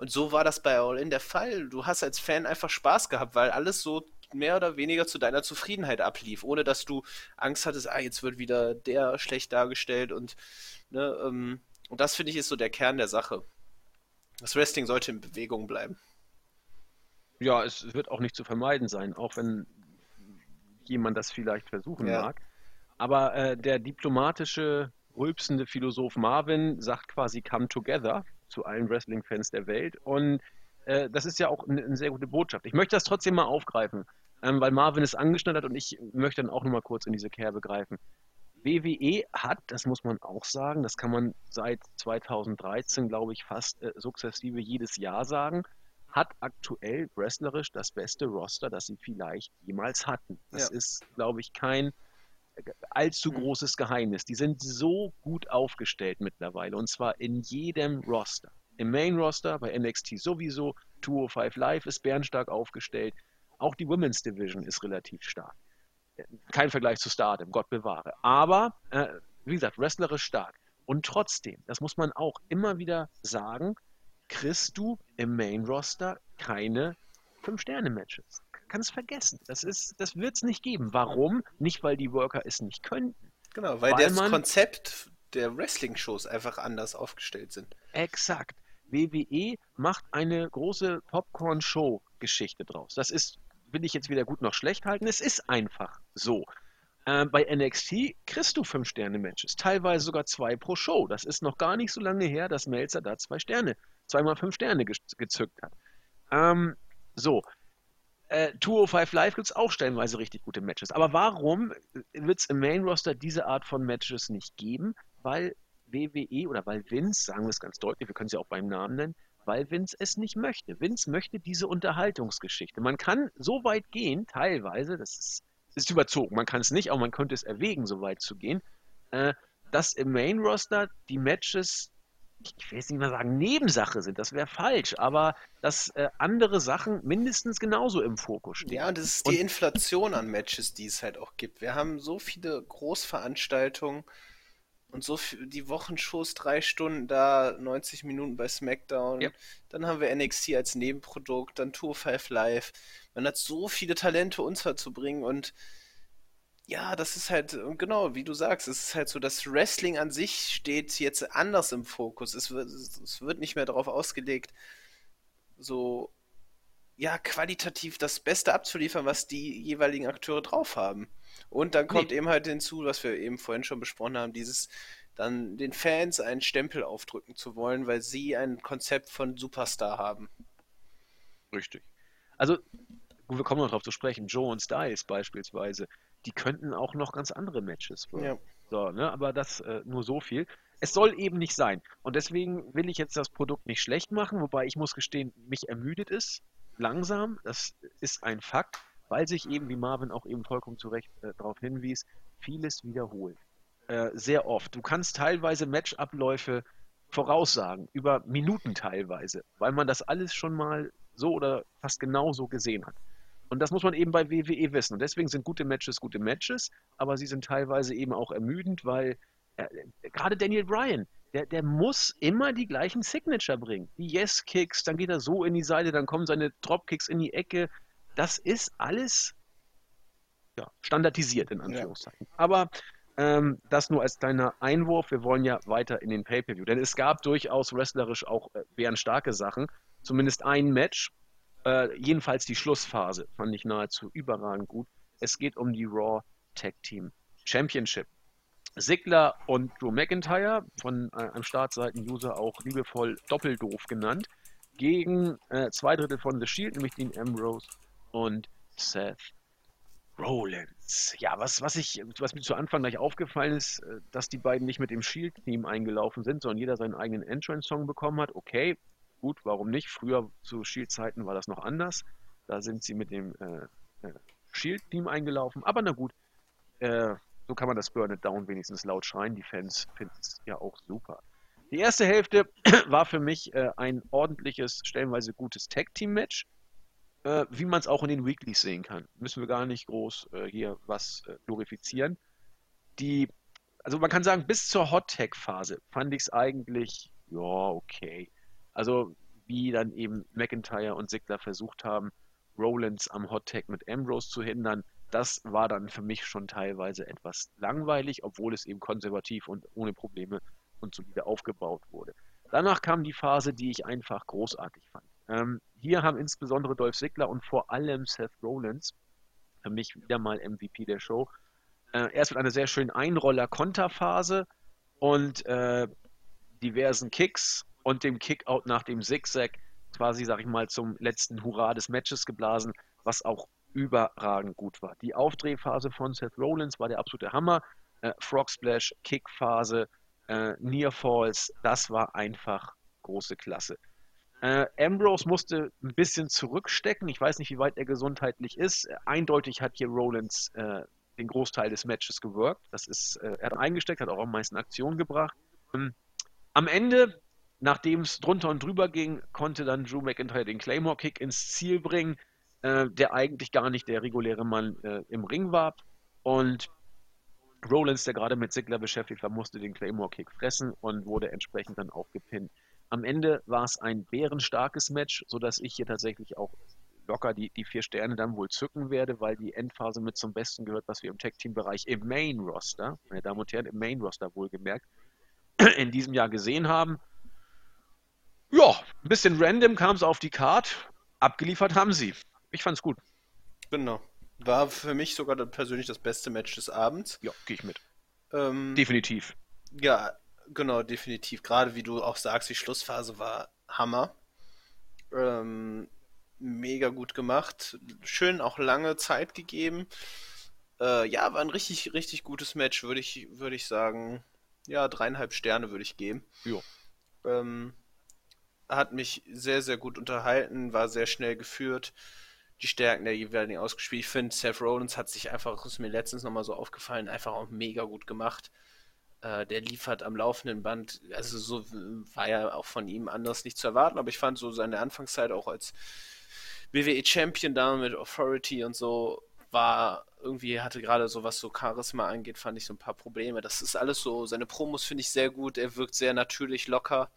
und so war das bei All In der Fall. Du hast als Fan einfach Spaß gehabt, weil alles so mehr oder weniger zu deiner Zufriedenheit ablief, ohne dass du Angst hattest, ah, jetzt wird wieder der schlecht dargestellt und, ne, ähm, und das finde ich ist so der Kern der Sache. Das Wrestling sollte in Bewegung bleiben. Ja, es wird auch nicht zu vermeiden sein, auch wenn jemand das vielleicht versuchen ja. mag. Aber äh, der diplomatische, rülpsende Philosoph Marvin sagt quasi Come Together zu allen Wrestling-Fans der Welt. Und äh, das ist ja auch eine, eine, sehr gute Botschaft. Ich möchte das trotzdem mal aufgreifen, ähm, weil Marvin es angeschnitten hat und ich möchte dann auch nochmal kurz in diese Kerbe greifen. WWE hat, das muss man auch sagen, das kann man seit 2013, glaube ich, fast äh, sukzessive jedes Jahr sagen, hat aktuell wrestlerisch das beste Roster, das sie vielleicht jemals hatten. Das ja. ist, glaube ich, kein allzu hm. großes Geheimnis. Die sind so gut aufgestellt mittlerweile und zwar in jedem Roster. Im Main Roster, bei NXT sowieso, 205 Live ist bärenstark aufgestellt. Auch die Women's Division ist relativ stark. Kein Vergleich zu Stardom, Gott bewahre. Aber, äh, wie gesagt, wrestlerisch stark. Und trotzdem, das muss man auch immer wieder sagen, kriegst du im Main Roster keine 5-Sterne-Matches kannst vergessen. Das, das wird es nicht geben. Warum? Nicht, weil die Worker es nicht könnten. Genau, weil, weil das man, Konzept der Wrestling-Shows einfach anders aufgestellt sind. Exakt. WWE macht eine große Popcorn-Show-Geschichte draus. Das ist, will ich jetzt weder gut noch schlecht halten, es ist einfach so. Äh, bei NXT kriegst du 5-Sterne-Matches, teilweise sogar zwei pro Show. Das ist noch gar nicht so lange her, dass Melzer da zwei Sterne, zweimal fünf Sterne ge gezückt hat. Ähm, so, äh, 205 Live gibt es auch stellenweise richtig gute Matches. Aber warum wird es im Main Roster diese Art von Matches nicht geben? Weil WWE oder weil Vince, sagen wir es ganz deutlich, wir können es ja auch beim Namen nennen, weil Vince es nicht möchte. Vince möchte diese Unterhaltungsgeschichte. Man kann so weit gehen, teilweise, das ist, ist überzogen, man kann es nicht, aber man könnte es erwägen, so weit zu gehen, äh, dass im Main Roster die Matches ich will jetzt nicht mal sagen Nebensache sind, das wäre falsch, aber dass äh, andere Sachen mindestens genauso im Fokus stehen. Ja, und das ist die und, Inflation an Matches, die es halt auch gibt. Wir haben so viele Großveranstaltungen und so viel, die Wochenshows drei Stunden da, 90 Minuten bei SmackDown. Ja. Dann haben wir NXT als Nebenprodukt, dann Tour 5 Live. Man hat so viele Talente unterzubringen und ja, das ist halt, genau, wie du sagst, es ist halt so, das Wrestling an sich steht jetzt anders im Fokus. Es wird, es wird nicht mehr darauf ausgelegt, so, ja, qualitativ das Beste abzuliefern, was die jeweiligen Akteure drauf haben. Und dann kommt nee. eben halt hinzu, was wir eben vorhin schon besprochen haben, dieses dann den Fans einen Stempel aufdrücken zu wollen, weil sie ein Konzept von Superstar haben. Richtig. Also, wir kommen noch darauf zu sprechen, Joe und Styles beispielsweise die könnten auch noch ganz andere Matches. Ja. So, ne? Aber das äh, nur so viel. Es soll eben nicht sein. Und deswegen will ich jetzt das Produkt nicht schlecht machen, wobei ich muss gestehen, mich ermüdet es langsam. Das ist ein Fakt, weil sich eben, wie Marvin auch eben vollkommen zu Recht äh, darauf hinwies, vieles wiederholt. Äh, sehr oft. Du kannst teilweise Matchabläufe voraussagen, über Minuten teilweise, weil man das alles schon mal so oder fast genauso gesehen hat. Und das muss man eben bei WWE wissen. Und deswegen sind gute Matches gute Matches, aber sie sind teilweise eben auch ermüdend, weil äh, gerade Daniel Bryan, der, der muss immer die gleichen Signature bringen. Die Yes-Kicks, dann geht er so in die Seite, dann kommen seine Dropkicks in die Ecke. Das ist alles ja, standardisiert, in Anführungszeichen. Ja. Aber ähm, das nur als kleiner Einwurf. Wir wollen ja weiter in den Pay-Per-View. Denn es gab durchaus wrestlerisch auch äh, wären starke Sachen. Zumindest ein Match, äh, jedenfalls die Schlussphase fand ich nahezu überragend gut. Es geht um die Raw Tag Team Championship. Sigler und Drew McIntyre, von äh, einem Startseiten-User auch liebevoll Doppeldoof genannt, gegen äh, zwei Drittel von The Shield, nämlich Dean Ambrose und Seth Rollins. Ja, was, was, ich, was mir zu Anfang gleich aufgefallen ist, äh, dass die beiden nicht mit dem Shield-Team eingelaufen sind, sondern jeder seinen eigenen Entrance-Song bekommen hat. Okay, gut, warum nicht? Früher zu Shield-Zeiten war das noch anders. Da sind sie mit dem äh, äh, Shield-Team eingelaufen. Aber na gut, äh, so kann man das Burn It Down wenigstens laut schreien. Die Fans finden es ja auch super. Die erste Hälfte war für mich äh, ein ordentliches, stellenweise gutes Tag-Team-Match äh, wie man es auch in den Weeklies sehen kann. Müssen wir gar nicht groß äh, hier was äh, glorifizieren. Die, also man kann sagen, bis zur Hot Tag Phase fand ich es eigentlich, ja, okay. Also wie dann eben McIntyre und Sigler versucht haben, Rollins am Hot Tag mit Ambrose zu hindern, das war dann für mich schon teilweise etwas langweilig, obwohl es eben konservativ und ohne Probleme und solide aufgebaut wurde. Danach kam die Phase, die ich einfach großartig fand. Ähm, hier haben insbesondere Dolph Ziggler und vor allem Seth Rollins für mich wieder mal MVP der Show. Äh, erst mit einer sehr schönen Einroller-Konterphase und äh, diversen Kicks und dem Kickout nach dem Zigzag quasi, sag ich mal, zum letzten Hurra des Matches geblasen, was auch überragend gut war. Die Aufdrehphase von Seth Rollins war der absolute Hammer. Äh, Frog Splash, Kickphase, äh, Near Falls, das war einfach große Klasse. Äh, Ambrose musste ein bisschen zurückstecken. Ich weiß nicht, wie weit er gesundheitlich ist. Eindeutig hat hier Rollins äh, den Großteil des Matches gewirkt. Das ist, äh, er hat eingesteckt, hat auch am meisten Aktionen gebracht. Ähm, am Ende, nachdem es drunter und drüber ging, konnte dann Drew McIntyre den Claymore Kick ins Ziel bringen, äh, der eigentlich gar nicht der reguläre Mann äh, im Ring war. Und Rollins, der gerade mit Ziggler beschäftigt war, musste den Claymore Kick fressen und wurde entsprechend dann auch gepinnt. Am Ende war es ein bärenstarkes Match, sodass ich hier tatsächlich auch locker die, die vier Sterne dann wohl zücken werde, weil die Endphase mit zum Besten gehört, was wir im Tech-Team-Bereich im Main-Roster, meine Damen und Herren, im Main-Roster wohlgemerkt, in diesem Jahr gesehen haben. Ja, ein bisschen random kam es auf die Card. Abgeliefert haben sie. Ich fand's gut. Genau. War für mich sogar persönlich das beste Match des Abends. Ja, gehe ich mit. Ähm, Definitiv. Ja, Genau, definitiv. Gerade wie du auch sagst, die Schlussphase war Hammer. Ähm, mega gut gemacht. Schön auch lange Zeit gegeben. Äh, ja, war ein richtig, richtig gutes Match, würde ich, würde ich sagen. Ja, dreieinhalb Sterne würde ich geben. Jo. Ähm, hat mich sehr, sehr gut unterhalten, war sehr schnell geführt. Die Stärken der jeweiligen ausgespielt. Ich finde, Seth Rollins hat sich einfach, das ist mir letztens nochmal so aufgefallen, einfach auch mega gut gemacht. Äh, der liefert am laufenden Band, also so war ja auch von ihm anders nicht zu erwarten, aber ich fand so seine Anfangszeit auch als WWE Champion da mit Authority und so war irgendwie hatte gerade so was so Charisma angeht, fand ich so ein paar Probleme. Das ist alles so, seine Promos finde ich sehr gut, er wirkt sehr natürlich locker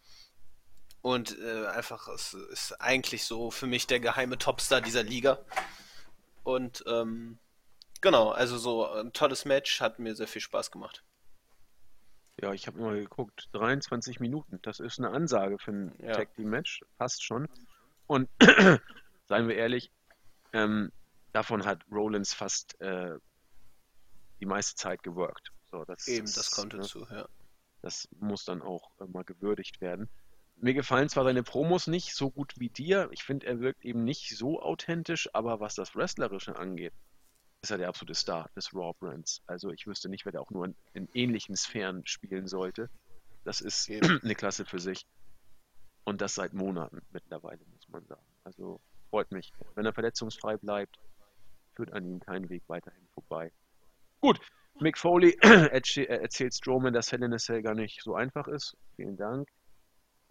und äh, einfach es ist eigentlich so für mich der geheime Topstar dieser Liga. Und ähm, genau, also so ein tolles Match, hat mir sehr viel Spaß gemacht. Ja, ich habe mal geguckt. 23 Minuten. Das ist eine Ansage für ein ja. Tag Team Match. Passt schon. Und seien wir ehrlich, ähm, davon hat Rollins fast äh, die meiste Zeit geworkt. So, das Eben, das kommt ne, dazu, ja. Das muss dann auch äh, mal gewürdigt werden. Mir gefallen zwar seine Promos nicht so gut wie dir. Ich finde, er wirkt eben nicht so authentisch, aber was das Wrestlerische angeht, ist er der absolute Star des Raw Brands. Also ich wüsste nicht, wer da auch nur in, in ähnlichen Sphären spielen sollte. Das ist Eben. eine Klasse für sich. Und das seit Monaten mittlerweile, muss man sagen. Also freut mich. Wenn er verletzungsfrei bleibt, führt an ihm kein Weg weiterhin vorbei. Gut, Mick Foley erzählt Strowman, dass Hell in a Cell gar nicht so einfach ist. Vielen Dank.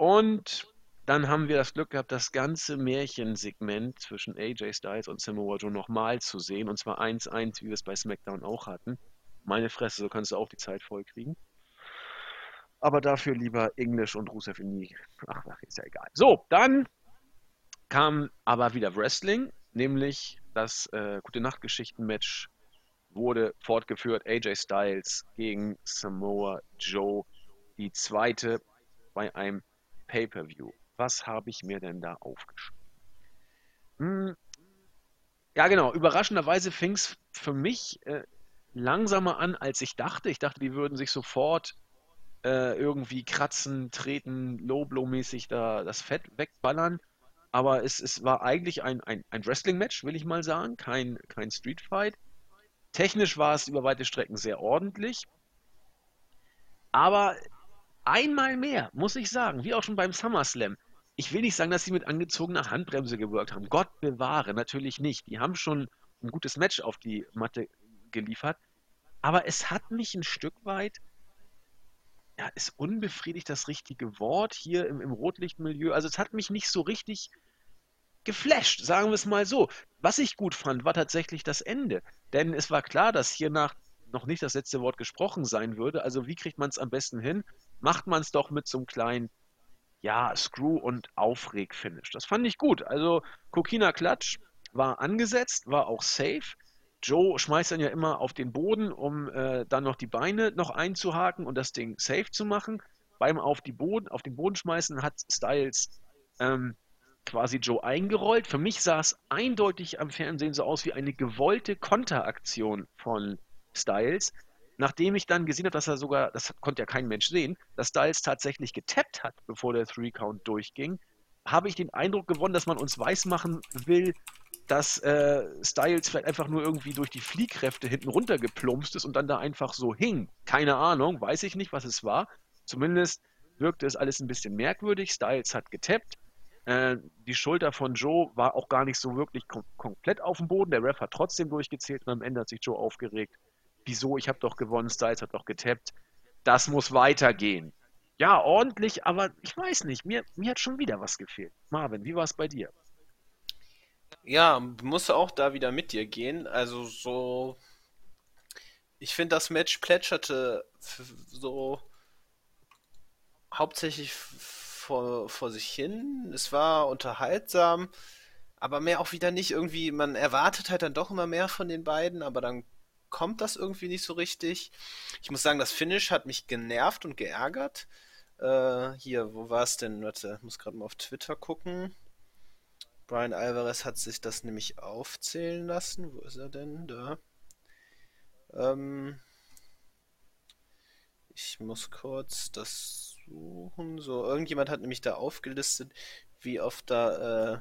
Und dann haben wir das Glück gehabt, das ganze Märchensegment zwischen AJ Styles und Samoa Joe nochmal zu sehen. Und zwar 1-1, wie wir es bei SmackDown auch hatten. Meine Fresse, so kannst du auch die Zeit voll kriegen. Aber dafür lieber Englisch und Rusev in die. Ach, ist ja egal. So, dann kam aber wieder Wrestling, nämlich das äh, Gute Nacht-Geschichten-Match wurde fortgeführt. AJ Styles gegen Samoa Joe. Die zweite bei einem Pay-Per-View was habe ich mir denn da aufgeschrieben? Hm, ja, genau. Überraschenderweise fing es für mich äh, langsamer an, als ich dachte. Ich dachte, die würden sich sofort äh, irgendwie kratzen, treten, Low-Blow-mäßig da das Fett wegballern. Aber es, es war eigentlich ein, ein, ein Wrestling-Match, will ich mal sagen, kein, kein Street-Fight. Technisch war es über weite Strecken sehr ordentlich. Aber einmal mehr, muss ich sagen, wie auch schon beim SummerSlam, ich will nicht sagen, dass sie mit angezogener Handbremse gewirkt haben. Gott bewahre, natürlich nicht. Die haben schon ein gutes Match auf die Matte geliefert. Aber es hat mich ein Stück weit, ja, ist unbefriedigt das richtige Wort hier im, im Rotlichtmilieu. Also es hat mich nicht so richtig geflasht, sagen wir es mal so. Was ich gut fand, war tatsächlich das Ende. Denn es war klar, dass hiernach noch nicht das letzte Wort gesprochen sein würde. Also wie kriegt man es am besten hin? Macht man es doch mit so einem kleinen, ja, Screw- und Aufreg-Finish. Das fand ich gut. Also Kokina Klatsch war angesetzt, war auch safe. Joe schmeißt dann ja immer auf den Boden, um äh, dann noch die Beine noch einzuhaken und das Ding safe zu machen. Beim auf, die Boden, auf den Boden schmeißen hat Styles ähm, quasi Joe eingerollt. Für mich sah es eindeutig am Fernsehen so aus wie eine gewollte Konteraktion von Styles. Nachdem ich dann gesehen habe, dass er sogar, das konnte ja kein Mensch sehen, dass Styles tatsächlich getappt hat, bevor der Three-Count durchging, habe ich den Eindruck gewonnen, dass man uns weismachen will, dass äh, Styles vielleicht einfach nur irgendwie durch die Fliehkräfte hinten runtergeplumpst ist und dann da einfach so hing. Keine Ahnung, weiß ich nicht, was es war. Zumindest wirkte es alles ein bisschen merkwürdig. Styles hat getappt. Äh, die Schulter von Joe war auch gar nicht so wirklich kom komplett auf dem Boden. Der Ref hat trotzdem durchgezählt und am Ende hat sich Joe aufgeregt. Wieso? Ich habe doch gewonnen, Styles hat doch getappt. Das muss weitergehen. Ja, ordentlich, aber ich weiß nicht. Mir, mir hat schon wieder was gefehlt. Marvin, wie war es bei dir? Ja, muss auch da wieder mit dir gehen. Also so. Ich finde, das Match plätscherte so hauptsächlich vor, vor sich hin. Es war unterhaltsam, aber mehr auch wieder nicht irgendwie. Man erwartet halt dann doch immer mehr von den beiden, aber dann kommt das irgendwie nicht so richtig. Ich muss sagen, das Finish hat mich genervt und geärgert. Äh, hier, wo war es denn? Warte, muss gerade mal auf Twitter gucken. Brian Alvarez hat sich das nämlich aufzählen lassen. Wo ist er denn? Da. Ähm, ich muss kurz das suchen. So, irgendjemand hat nämlich da aufgelistet, wie oft da äh,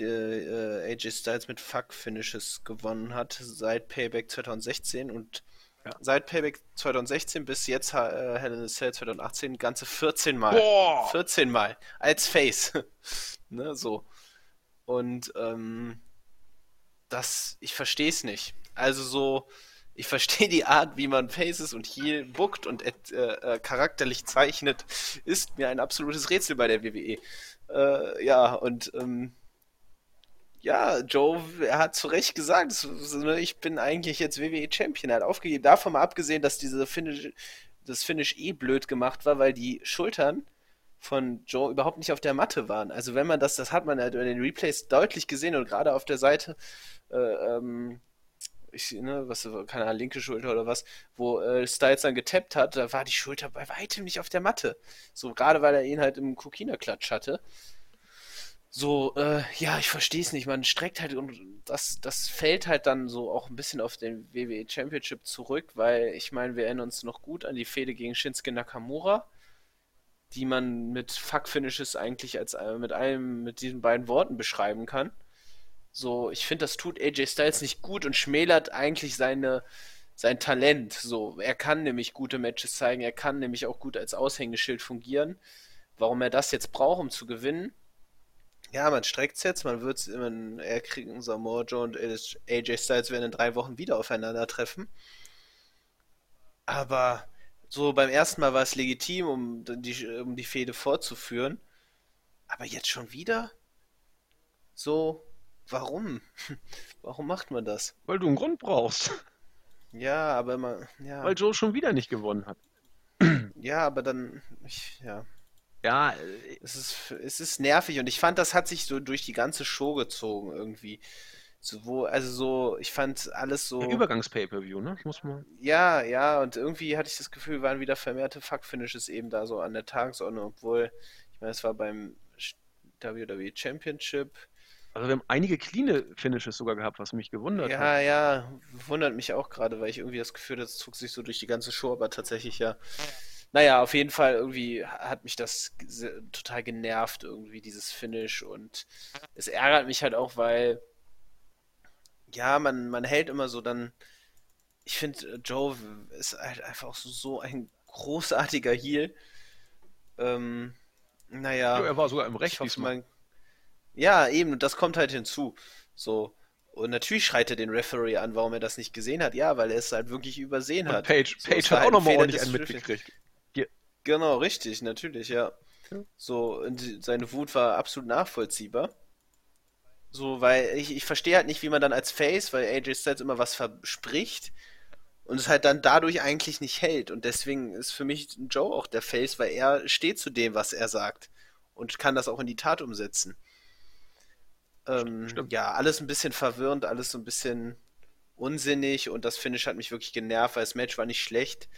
äh, AJ Styles mit Fuck-Finishes gewonnen hat seit Payback 2016 und ja. seit Payback 2016 bis jetzt äh, Hell in a Cell 2018 ganze 14 Mal. Boah. 14 Mal als Face. ne, so. Und ähm, das, ich verstehe es nicht. Also so, ich verstehe die Art, wie man Faces und Heal bookt und äh, äh, charakterlich zeichnet, ist mir ein absolutes Rätsel bei der WWE. Äh, ja, und ähm, ja, Joe, er hat zu Recht gesagt, ne, ich bin eigentlich jetzt WWE Champion. Er hat aufgegeben. Davon mal abgesehen, dass diese Finish, das Finish eh blöd gemacht war, weil die Schultern von Joe überhaupt nicht auf der Matte waren. Also wenn man das, das hat man ja in den Replays deutlich gesehen und gerade auf der Seite äh, ähm, ich, ne, was, keine Ahnung, linke Schulter oder was, wo äh, Styles dann getappt hat, da war die Schulter bei weitem nicht auf der Matte. So, gerade weil er ihn halt im Kokina-Klatsch hatte. So, äh, ja, ich verstehe es nicht. Man streckt halt und das, das fällt halt dann so auch ein bisschen auf den WWE Championship zurück, weil ich meine, wir erinnern uns noch gut an die Fehde gegen Shinsuke Nakamura, die man mit Fuck-Finishes eigentlich als äh, mit einem, mit diesen beiden Worten beschreiben kann. So, ich finde, das tut AJ Styles nicht gut und schmälert eigentlich seine, sein Talent. So, er kann nämlich gute Matches zeigen, er kann nämlich auch gut als Aushängeschild fungieren. Warum er das jetzt braucht, um zu gewinnen? Ja, man streckt es jetzt, man wird es immer, er kriegt Samoa Joe und AJ Styles werden in drei Wochen wieder aufeinandertreffen. Aber so beim ersten Mal war es legitim, um die, um die Fehde fortzuführen. Aber jetzt schon wieder? So, Warum? Warum macht man das? Weil du einen Grund brauchst. Ja, aber immer. Ja. Weil Joe schon wieder nicht gewonnen hat. Ja, aber dann. Ich, ja. Ja, es ist, es ist nervig und ich fand, das hat sich so durch die ganze Show gezogen irgendwie. So, wo, also so, ich fand alles so. Übergangs-Pay-Per-View, ne? Muss man. Ja, ja, und irgendwie hatte ich das Gefühl, waren wieder vermehrte Fuck-Finishes eben da so an der Tagesordnung, obwohl, ich meine, es war beim WWE Championship also wir haben einige clean Finishes sogar gehabt, was mich gewundert ja, hat. Ja, ja, wundert mich auch gerade, weil ich irgendwie das Gefühl, das zog sich so durch die ganze Show, aber tatsächlich ja. Naja, auf jeden Fall irgendwie hat mich das total genervt, irgendwie dieses Finish und es ärgert mich halt auch, weil ja, man, man hält immer so dann. Ich finde, Joe ist halt einfach so, so ein großartiger Heel. Ähm, naja. Ja, er war sogar im Recht hoffe mal. Ja, eben, und das kommt halt hinzu. So. Und natürlich schreit er den Referee an, warum er das nicht gesehen hat. Ja, weil er es halt wirklich übersehen Und hat. Page, So, Page hat auch halt nochmal ordentlich einen mitgekriegt. Genau, richtig, natürlich, ja. Ja. So, und seine Wut war absolut nachvollziehbar. So, weil ich, ich verstehe halt nicht, wie man dann als Face, weil AJ Styles immer was verspricht und es halt dann dadurch eigentlich nicht hält. Und deswegen ist für mich Joe auch der Face, weil er steht zu dem, was er sagt und kann das auch in die Tat umsetzen. Ähm, ja, alles ein bisschen verwirrend, alles so ein bisschen unsinnig und das Finish hat mich wirklich genervt, weil das Match war nicht schlecht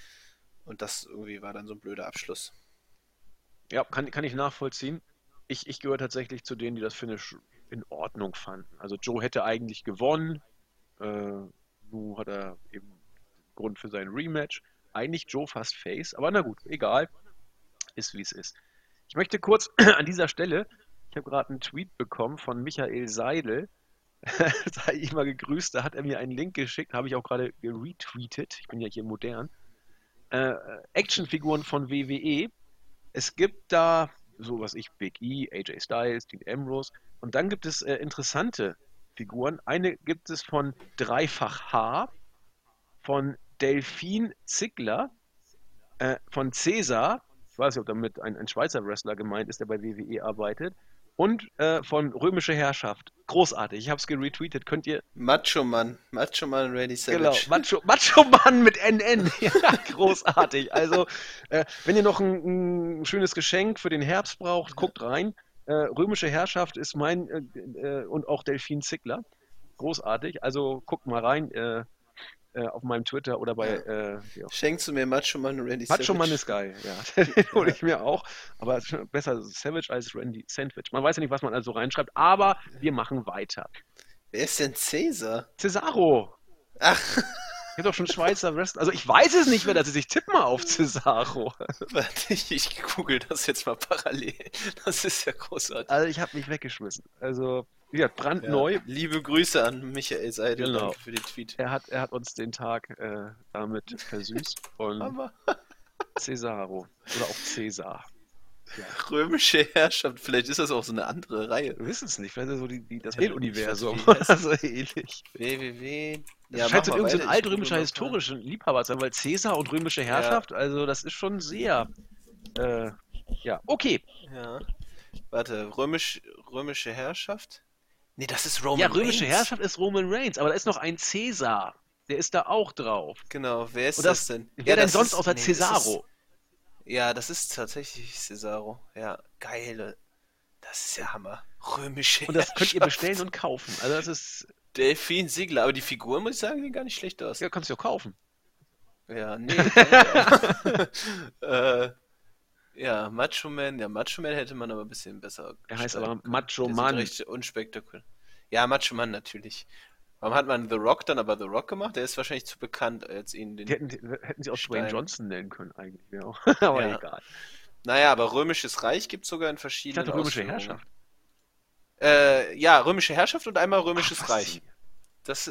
und das irgendwie war dann so ein blöder Abschluss. Ja, kann, kann ich nachvollziehen. Ich, ich gehöre tatsächlich zu denen, die das Finish in Ordnung fanden. Also Joe hätte eigentlich gewonnen. Äh, nun hat er eben Grund für sein Rematch. Eigentlich Joe fast Face, aber na gut, egal. Ist wie es ist. Ich möchte kurz an dieser Stelle, ich habe gerade einen Tweet bekommen von Michael Seidel. Sei ich mal gegrüßt, da hat er mir einen Link geschickt, habe ich auch gerade geretweetet. Ich bin ja hier modern. Äh, Actionfiguren von WWE. Es gibt da so was ich, Big E, AJ Styles, Dean Ambrose. Und dann gibt es äh, interessante Figuren. Eine gibt es von Dreifach H, von Delfin Ziggler, äh, von Cäsar, ich weiß nicht, ob damit ein, ein Schweizer Wrestler gemeint ist, der bei WWE arbeitet, und äh, von Römische Herrschaft. Großartig, ich habe es geretweetet. Könnt ihr Macho Mann, Macho Mann Randy Genau, Savage. Macho, Macho Mann mit NN. Ja, großartig. Also, äh, wenn ihr noch ein, ein schönes Geschenk für den Herbst braucht, guckt rein. Äh, Römische Herrschaft ist mein äh, äh, und auch Delfin Zickler. Großartig. Also guckt mal rein äh, äh, auf meinem Twitter oder bei äh, wie auch. Schenkst du mir Macho Mann Randy Macho Savage? Mann ist geil, ja. Den hole ich mir auch. Aber besser Savage als Randy Sandwich. Man weiß ja nicht, was man also reinschreibt, aber wir machen weiter. Wer ist denn Cäsar? Cesaro. Ach, Ich habe doch schon Schweizer Wrestler. Also ich weiß es nicht mehr, dass sie sich tippen mal auf Cesaro. warte, ich, ich google das jetzt mal parallel. Das ist ja großartig. Also ich habe mich weggeschmissen. Also, wie gesagt, brandneu. Ja. Liebe Grüße an Michael Seidel, Genau. für den Tweet. Er hat, er hat uns den Tag äh, damit versüßt. Und Cesaro. Oder auch Cäsar. römische Herrschaft, vielleicht ist das auch so eine andere Reihe. Wir wissen es nicht. Vielleicht ist das so die, die, das Ja, Universum. ich weiß Also ähnlich. www. Das scheint so irgendein so altrömischer historischer Liebhaber zu sein, weil Cäsar und römische Herrschaft, also das ist schon sehr. Äh, ja, okay. Ja. Warte, römisch, römische Herrschaft? Nee, das ist Roman Ja, römische Reigns. Herrschaft ist Roman Reigns, aber da ist noch ein Cäsar. Der ist da auch drauf. Genau, wer ist das- das, denn? Wer denn das sonst ist- außer nee, das Cesaro? Ist, ja, das ist tatsächlich Cesaro. Ja, geile. Das ist ja Hammer. Römische Und das könnt ihr bestellen und kaufen. Also das ist, Delfin Sigler, aber die Figuren, muss ich sagen, sehen gar nicht schlecht aus. ja, kannst du ja kaufen. Ja, nee. äh, ja, Macho Man, ja, Macho Man hätte man aber ein bisschen besser Er heißt aber können. Macho sieht Mann. recht unspektakulär. Ja, Macho Man natürlich. Warum hat man The Rock dann aber The Rock gemacht? Der ist wahrscheinlich zu bekannt, als ihn den. Hätten, hätten sie auch Dwayne Stein. Johnson nennen können, eigentlich. Ja. aber Ja. egal. Naja, aber Römisches Reich gibt es sogar in Ich verschiedenen dachte römische Ausführungen. Herrschaft. Äh, ja, Römische Herrschaft und einmal Römisches Ach, Reich. Das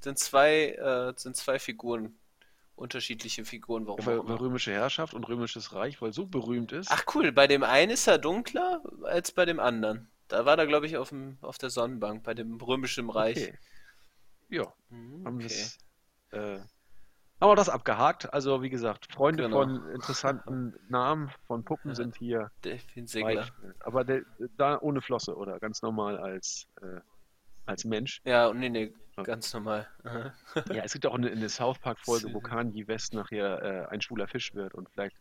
sind zwei, äh, sind zwei Figuren. Unterschiedliche Figuren, warum weil, weil römische Herrschaft und römisches Reich, weil so berühmt ist. Ach cool, bei dem einen ist er dunkler als bei dem anderen. Da war er, glaube ich, auf, dem, auf der Sonnenbank, bei dem Römischen Reich. okay. Ja, Mhm, haben okay. äh, haben wir das abgehakt. Also, wie gesagt, Freunde Genau. von interessanten Namen, von Puppen Ja. sind hier Delfin Segler. Aber der, da ohne Flosse oder ganz normal als, äh, als Mensch. Ja, nee, nee, ganz normal. Ja, es gibt auch eine, eine South Park-Folge, wo. Kanye West nachher äh, ein schwuler Fisch wird und vielleicht.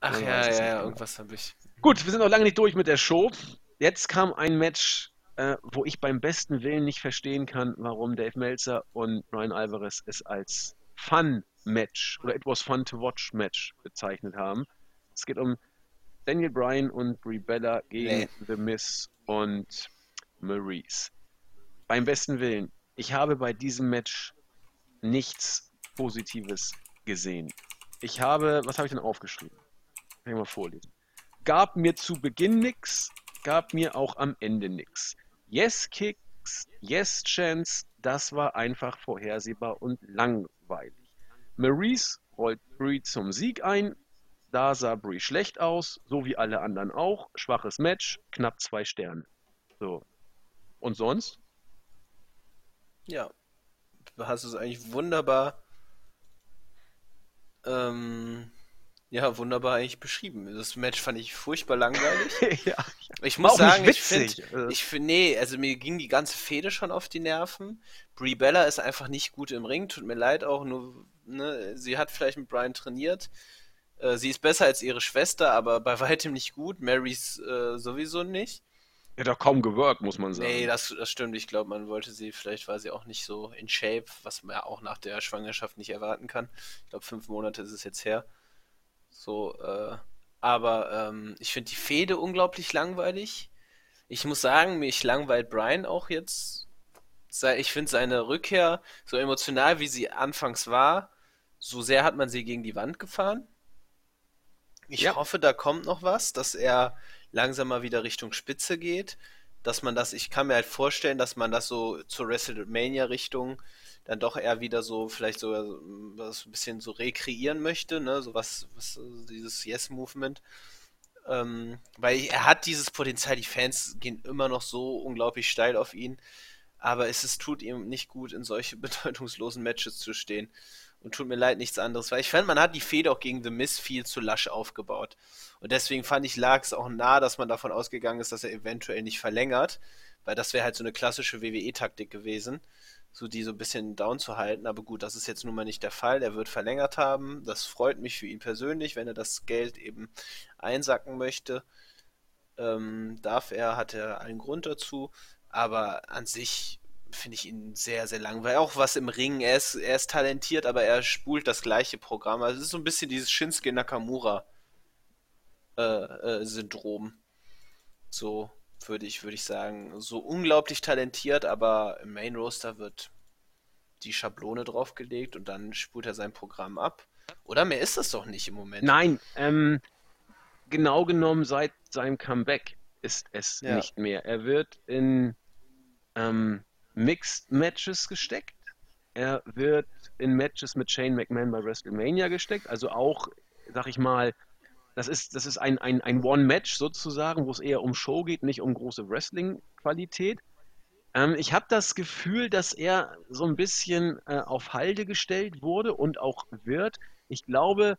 Ach ja, ja, ja, irgendwas habe ich. Gut, wir sind noch lange nicht durch mit der Show. Jetzt kam ein Match, äh, wo ich beim besten Willen nicht verstehen kann, warum Dave Meltzer und Ryan Alvarez es als Fun-Match oder It was fun to watch Match bezeichnet haben. Es geht um Daniel Bryan und Brie Bella gegen Nee. The Miz und Maurice. Beim besten Willen, ich habe bei diesem Match nichts Positives gesehen. Ich habe, was habe ich denn aufgeschrieben? Kann ich mal vorlesen. Gab mir zu Beginn nix, gab mir auch am Ende nix. Yes Kicks, Yes Chance, das war einfach vorhersehbar und langweilig. Maurice rollt Brie zum Sieg ein. Da sah Brie schlecht aus, so wie alle anderen auch. Schwaches Match, knapp zwei Sterne. So. Und sonst? Ja, du hast es eigentlich wunderbar, ähm, ja, wunderbar eigentlich beschrieben. Das Match fand ich furchtbar langweilig. ja. Ich muss sagen, ich finde, ich finde, nee, also mir ging die ganze Fehde schon auf die Nerven. Brie Bella ist einfach nicht gut im Ring, tut mir leid auch, nur, ne, sie hat vielleicht mit Brian trainiert. Äh, sie ist besser als ihre Schwester, aber bei weitem nicht gut. Marys äh, sowieso nicht. Ja, doch kaum gewirkt, muss man sagen. Nee, das, das stimmt. Ich glaube, man wollte sie, vielleicht war sie auch nicht so in Shape, was man ja auch nach der Schwangerschaft nicht erwarten kann. Ich glaube, fünf Monate ist es jetzt her. So, äh, aber ähm, ich finde die Fehde unglaublich langweilig. Ich muss sagen, mich langweilt Brian auch jetzt. Ich finde seine Rückkehr, so emotional wie sie anfangs war, so sehr hat man sie gegen die Wand gefahren. Ich ja. hoffe, da kommt noch was, dass er langsam mal wieder Richtung Spitze geht. Dass man das, ich kann mir halt vorstellen, dass man das so zur WrestleMania-Richtung dann doch eher wieder so, vielleicht so was ein bisschen so rekreieren möchte, ne? So was, was dieses Yes-Movement. Ähm, weil er hat dieses Potenzial, die Fans gehen immer noch so unglaublich steil auf ihn. Aber es ist, tut ihm nicht gut, in solche bedeutungslosen Matches zu stehen. Und tut mir leid, nichts anderes. Weil ich fand, man hat die Fehde auch gegen The Miz viel zu lasch aufgebaut. Und deswegen fand ich, lag es auch nah, dass man davon ausgegangen ist, dass er eventuell nicht verlängert. Weil das wäre halt so eine klassische WWE-Taktik gewesen, so die so ein bisschen down zu halten. Aber gut, das ist jetzt nun mal nicht der Fall. Er wird verlängert haben. Das freut mich für ihn persönlich, wenn er das Geld eben einsacken möchte. Ähm, darf er, hat er allen Grund dazu. Aber an sich finde ich ihn sehr, sehr langweilig. Auch was im Ring, er ist, er ist talentiert, aber er spult das gleiche Programm. Also es ist so ein bisschen dieses Shinsuke Nakamura äh, äh, Syndrom. So würde ich, würde ich sagen. So unglaublich talentiert, aber im Main Roster wird die Schablone draufgelegt und dann spult er sein Programm ab. Oder mehr ist das doch nicht im Moment. Nein, ähm, genau genommen seit seinem Comeback ist es ja. nicht mehr. Er wird in ähm, Mixed Matches gesteckt. Er wird in Matches mit Shane McMahon bei WrestleMania gesteckt. Also auch, sag ich mal, das ist, das ist ein, ein, ein One-Match sozusagen, wo es eher um Show geht, nicht um große Wrestling-Qualität. Ähm, ich habe das Gefühl, dass er so ein bisschen äh, auf Halde gestellt wurde und auch wird. Ich glaube,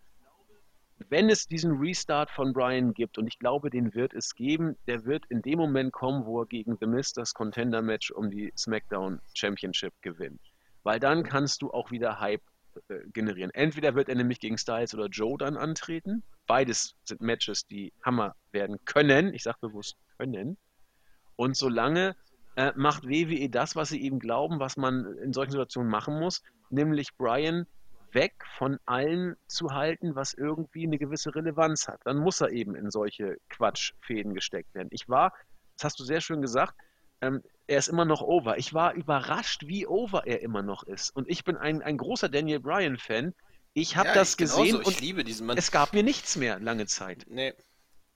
wenn es diesen Restart von Brian gibt, und ich glaube, den wird es geben, der wird in dem Moment kommen, wo er gegen The Mist das Contender-Match um die SmackDown Championship gewinnt. Weil dann kannst du auch wieder Hype äh, generieren. Entweder wird er nämlich gegen Styles oder Joe dann antreten. Beides sind Matches, die Hammer werden können. Ich sage bewusst können. Und solange äh, macht WWE das, was sie eben glauben, was man in solchen Situationen machen muss, nämlich Brian weg von allen zu halten, was irgendwie eine gewisse Relevanz hat. Dann muss er eben in solche Quatschfäden gesteckt werden. Ich war, das hast du sehr schön gesagt, ähm, er ist immer noch over. Ich war überrascht, wie over er immer noch ist. Und ich bin ein, ein großer Daniel Bryan-Fan. Ich habe ja, das gesehen und ich liebe diesen Mann. es gab mir nichts mehr lange Zeit. Nee.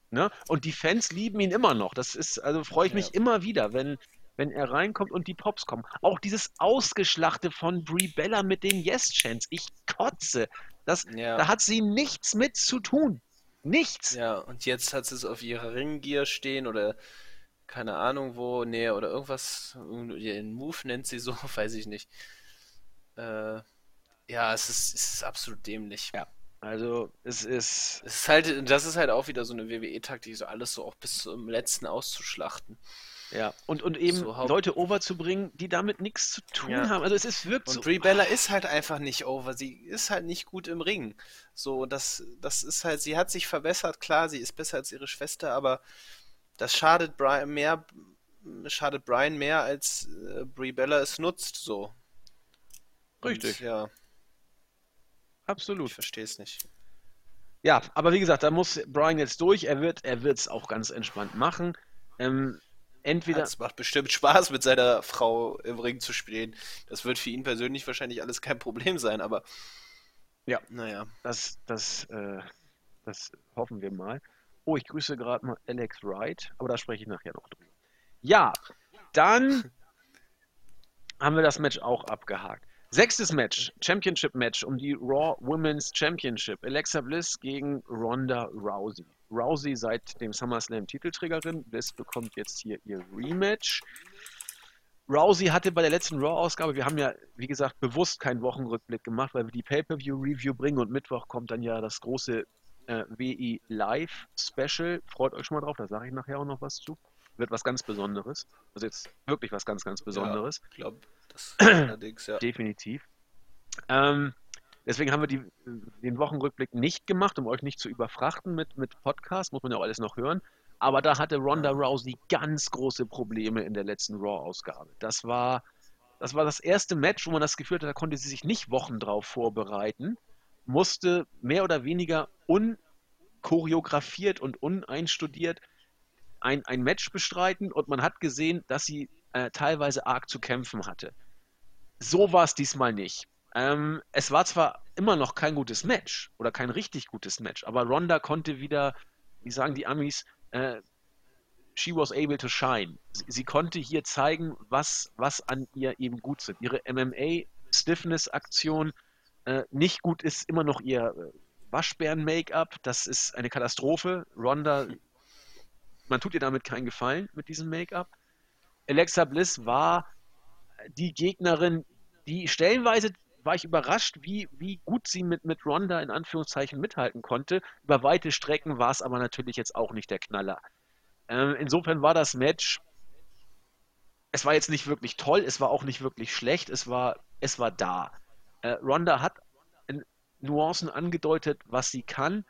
Ne? Und die Fans lieben ihn immer noch. Das ist, also freue ich mich ja. immer wieder, wenn, wenn er reinkommt und die Pops kommen. Auch dieses Ausgeschlachte von Brie Bella mit den Yes-Chants. Ich kotze. Das, ja. Da hat sie nichts mit zu tun. Nichts. Ja, und jetzt hat sie es auf ihrer Ringgear stehen oder keine Ahnung wo, nee, oder irgendwas, ihren Move nennt sie so, weiß ich nicht. Äh, ja, es ist, es ist absolut dämlich. Ja. Also es ist. Es ist halt, das ist halt auch wieder so eine WWE-Taktik, so alles so auch bis zum letzten auszuschlachten. Ja, und, und eben so Leute overzubringen, die damit nichts zu tun ja. haben. Also es ist wirklich. Und so, Brie Bella ist halt einfach nicht over. Sie ist halt nicht gut im Ring. So, das, das ist halt, sie hat sich verbessert, klar, sie ist besser als ihre Schwester, aber das schadet Brian mehr, schadet Brian mehr, als äh, Brie Bella es nutzt, so. Richtig. Und, ja. Absolut. Ich verstehe es nicht. Ja, aber wie gesagt, da muss Brian jetzt durch. Er wird er es auch ganz entspannt machen. Ähm, entweder. Es macht bestimmt Spaß, mit seiner Frau im Ring zu spielen. Das wird für ihn persönlich wahrscheinlich alles kein Problem sein, aber. Ja, naja. Das, das, äh, das hoffen wir mal. Oh, ich grüße gerade mal Alex Wright, aber da spreche ich nachher noch drüber. Ja, dann haben wir das Match auch abgehakt. Sechstes Match, Championship Match um die Raw Women's Championship. Alexa Bliss gegen Ronda Rousey. Rousey seit dem SummerSlam Titelträgerin. Bliss bekommt jetzt hier ihr Rematch. Rousey hatte bei der letzten Raw-Ausgabe, wir haben ja, wie gesagt, bewusst keinen Wochenrückblick gemacht, weil wir die Pay-Per-View-Review bringen und Mittwoch kommt dann ja das große äh, WI Live Special. Freut euch schon mal drauf, da sage ich nachher auch noch was zu. Wird was ganz Besonderes. Also jetzt wirklich was ganz, ganz Besonderes. Ja, ich glaube, das allerdings, ja. Definitiv. Ähm, deswegen haben wir die, den Wochenrückblick nicht gemacht, um euch nicht zu überfrachten mit, mit Podcast, muss man ja auch alles noch hören. Aber da hatte Ronda Rousey ganz große Probleme in der letzten Raw-Ausgabe. Das war, das war das erste Match, wo man das Gefühl hat, da konnte sie sich nicht Wochen drauf vorbereiten, musste mehr oder weniger unchoreografiert und uneinstudiert ein, ein Match bestreiten und man hat gesehen, dass sie äh, teilweise arg zu kämpfen hatte. So war es diesmal nicht. Ähm, es war zwar immer noch kein gutes Match oder kein richtig gutes Match, aber Ronda konnte wieder, wie sagen die Amis, äh, she was able to shine. Sie, sie, konnte hier zeigen, was, was an ihr eben gut sind. Ihre MMA-Stiffness-Aktion äh, nicht gut ist, immer noch ihr äh, Waschbären-Make-up. Das ist eine Katastrophe. Ronda, man tut ihr damit keinen Gefallen mit diesem Make-up. Alexa Bliss war die Gegnerin, die stellenweise war ich überrascht, wie, wie gut sie mit, mit Ronda in Anführungszeichen mithalten konnte. Über weite Strecken war es aber natürlich jetzt auch nicht der Knaller. Ähm, insofern war das Match, es war jetzt nicht wirklich toll, es war auch nicht wirklich schlecht, es war, es war da. Äh, Ronda hat in Nuancen angedeutet, was sie kann.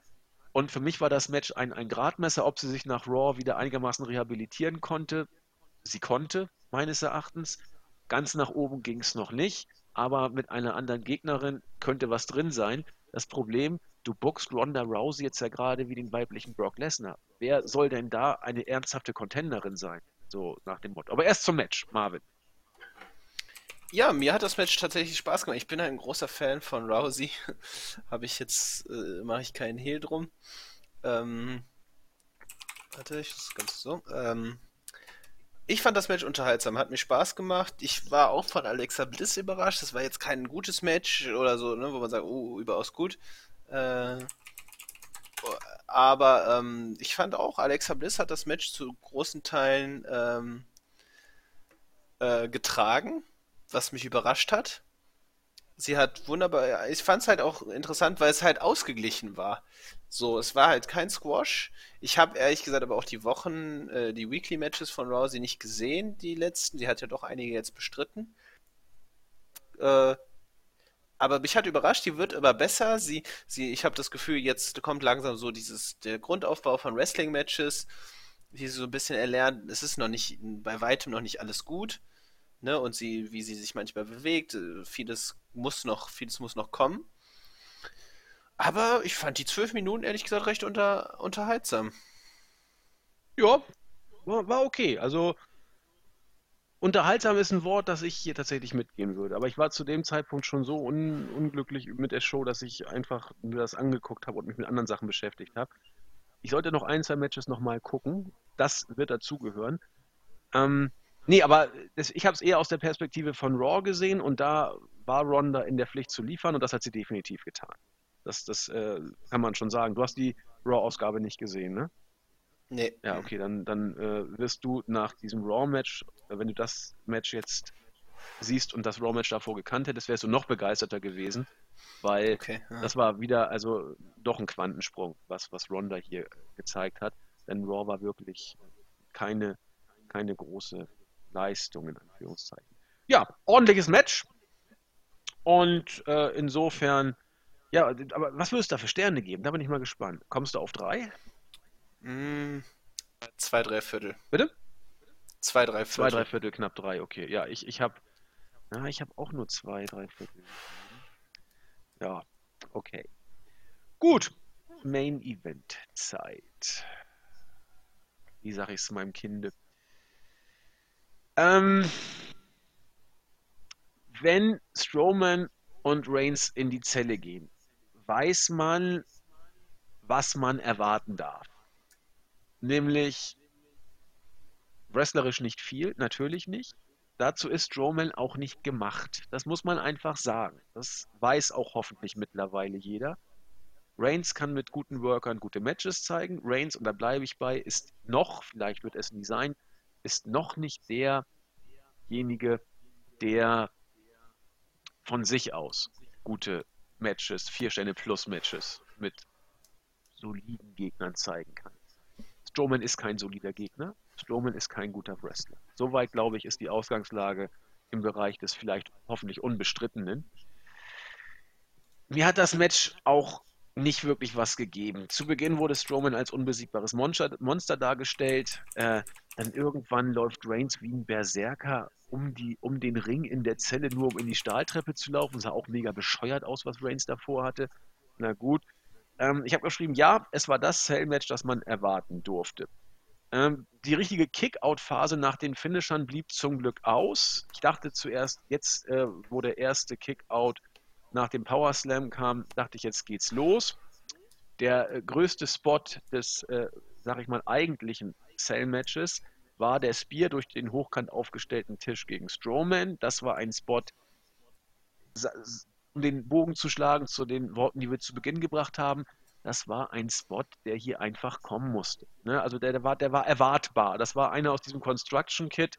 Und für mich war das Match ein, ein Gradmesser, ob sie sich nach Raw wieder einigermaßen rehabilitieren konnte. Sie konnte, meines Erachtens. Ganz nach oben ging es noch nicht aber mit einer anderen Gegnerin könnte was drin sein. Das Problem, du boxst Ronda Rousey jetzt ja gerade wie den weiblichen Brock Lesnar. Wer soll denn da eine ernsthafte Contenderin sein? So nach dem Motto. Aber erst zum Match, Marvin. Ja, mir hat das Match tatsächlich Spaß gemacht. Ich bin ein großer Fan von Rousey. Habe ich jetzt, äh, mache ich keinen Hehl drum. Ähm, warte, ich das ganz so. Ähm, ich fand das Match unterhaltsam, hat mir Spaß gemacht. Ich war auch von Alexa Bliss überrascht. Das war jetzt kein gutes Match oder so, ne, wo man sagt, oh, überaus gut. Äh, aber ähm, ich fand auch, Alexa Bliss hat das Match zu großen Teilen ähm, äh, getragen, was mich überrascht hat. Sie hat wunderbar. Ich fand es halt auch interessant, weil es halt ausgeglichen war. So, es war halt kein Squash. Ich habe ehrlich gesagt aber auch die Wochen, äh, die Weekly Matches von Rousey nicht gesehen, die letzten. Sie hat ja doch einige jetzt bestritten. Äh, aber mich hat überrascht, die wird immer besser. Sie, sie, ich habe das Gefühl, jetzt kommt langsam so dieses der Grundaufbau von Wrestling Matches, die sie so ein bisschen erlernt. Es ist noch nicht bei weitem noch nicht alles gut ne, und sie, wie sie sich manchmal bewegt, äh, vieles muss noch, vieles muss noch kommen. Aber ich fand die zwölf Minuten ehrlich gesagt recht unter, unterhaltsam. Ja, war, war okay. Also unterhaltsam ist ein Wort, das ich hier tatsächlich mitgehen würde. Aber ich war zu dem Zeitpunkt schon so un unglücklich mit der Show, dass ich einfach mir das angeguckt habe und mich mit anderen Sachen beschäftigt habe. Ich sollte noch ein, zwei Matches nochmal gucken. Das wird dazugehören. Ähm, Nee, aber das, ich habe es eher aus der Perspektive von Raw gesehen und da war Ronda in der Pflicht zu liefern und das hat sie definitiv getan. Das, das äh, kann man schon sagen. Du hast die Raw-Ausgabe nicht gesehen, ne? Nee. Ja, okay, dann, dann äh, wirst du nach diesem Raw-Match, äh, wenn du das Match jetzt siehst und das Raw-Match davor gekannt hättest, wärst du noch begeisterter gewesen, weil okay, ja. das war wieder, also doch ein Quantensprung, was, was Ronda hier gezeigt hat. Denn Raw war wirklich keine, keine große Leistung in Anführungszeichen. Ja, ordentliches Match. Und äh, insofern, ja, aber was würdest du da für Sterne geben? Da bin ich mal gespannt. Kommst du auf drei? Mm, zwei, drei Viertel. Bitte? Zwei, drei Viertel. Zwei, drei Viertel, knapp drei, okay. Ja, ich, ich habe ja, ich habe auch nur zwei, drei Viertel. Ja, okay. Gut. Main Event Zeit. Wie sage ich es meinem Kinde? Ähm, wenn Strowman und Reigns in die Zelle gehen, weiß man, was man erwarten darf. Nämlich wrestlerisch nicht viel, natürlich nicht. dazu ist Strowman auch nicht gemacht. Das muss man einfach sagen. Das weiß auch hoffentlich mittlerweile jeder. Reigns kann mit guten Workern gute Matches zeigen. Reigns, und da bleibe ich bei, ist noch, vielleicht wird es nie sein, ist noch nicht derjenige, der von sich aus gute Matches, vier Sterne plus Matches mit soliden Gegnern zeigen kann. Strowman ist kein solider Gegner. Strowman ist kein guter Wrestler. Soweit, glaube ich, ist die Ausgangslage im Bereich des vielleicht hoffentlich Unbestrittenen. Mir hat das Match auch nicht wirklich was gegeben. Zu Beginn wurde Strowman als unbesiegbares Monster, Monster dargestellt. Äh, dann irgendwann läuft Reigns wie ein Berserker um, die, um den Ring in der Zelle, nur um in die Stahltreppe zu laufen. Sah auch mega bescheuert aus, was Reigns davor hatte. Na gut. Ähm, ich habe geschrieben, ja, es war das Cell-Match, das man erwarten durfte. Ähm, die richtige Kick-Out-Phase nach den Finishern blieb zum Glück aus. Ich dachte zuerst, jetzt, äh, wo der erste Kick-Out nach dem Power Slam kam, dachte ich, jetzt geht's los. Der äh, größte Spot des, äh, sag ich mal, eigentlichen Cell-Matches war der Spear durch den hochkant aufgestellten Tisch gegen Strowman. Das war ein Spot, um den Bogen zu schlagen zu den Worten, die wir zu Beginn gebracht haben. Das war ein Spot, der hier einfach kommen musste. Ne? Also der, der, war, der war erwartbar. Das war einer aus diesem Construction Kit.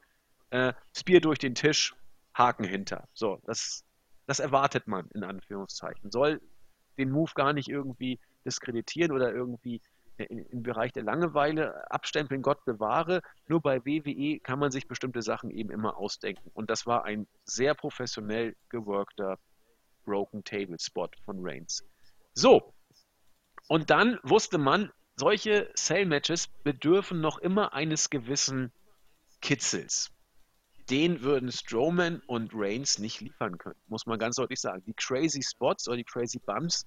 Äh, Spear durch den Tisch, Haken hinter. So, das das erwartet man in Anführungszeichen. Soll den Move gar nicht irgendwie diskreditieren oder irgendwie im Bereich der Langeweile abstempeln, Gott bewahre. Nur bei WWE kann man sich bestimmte Sachen eben immer ausdenken. Und das war ein sehr professionell geworkter Broken Table Spot von Reigns. So, und dann wusste man, solche Cell-Matches bedürfen noch immer eines gewissen Kitzels den würden Strowman und Reigns nicht liefern können, muss man ganz deutlich sagen. Die crazy Spots oder die crazy Bumps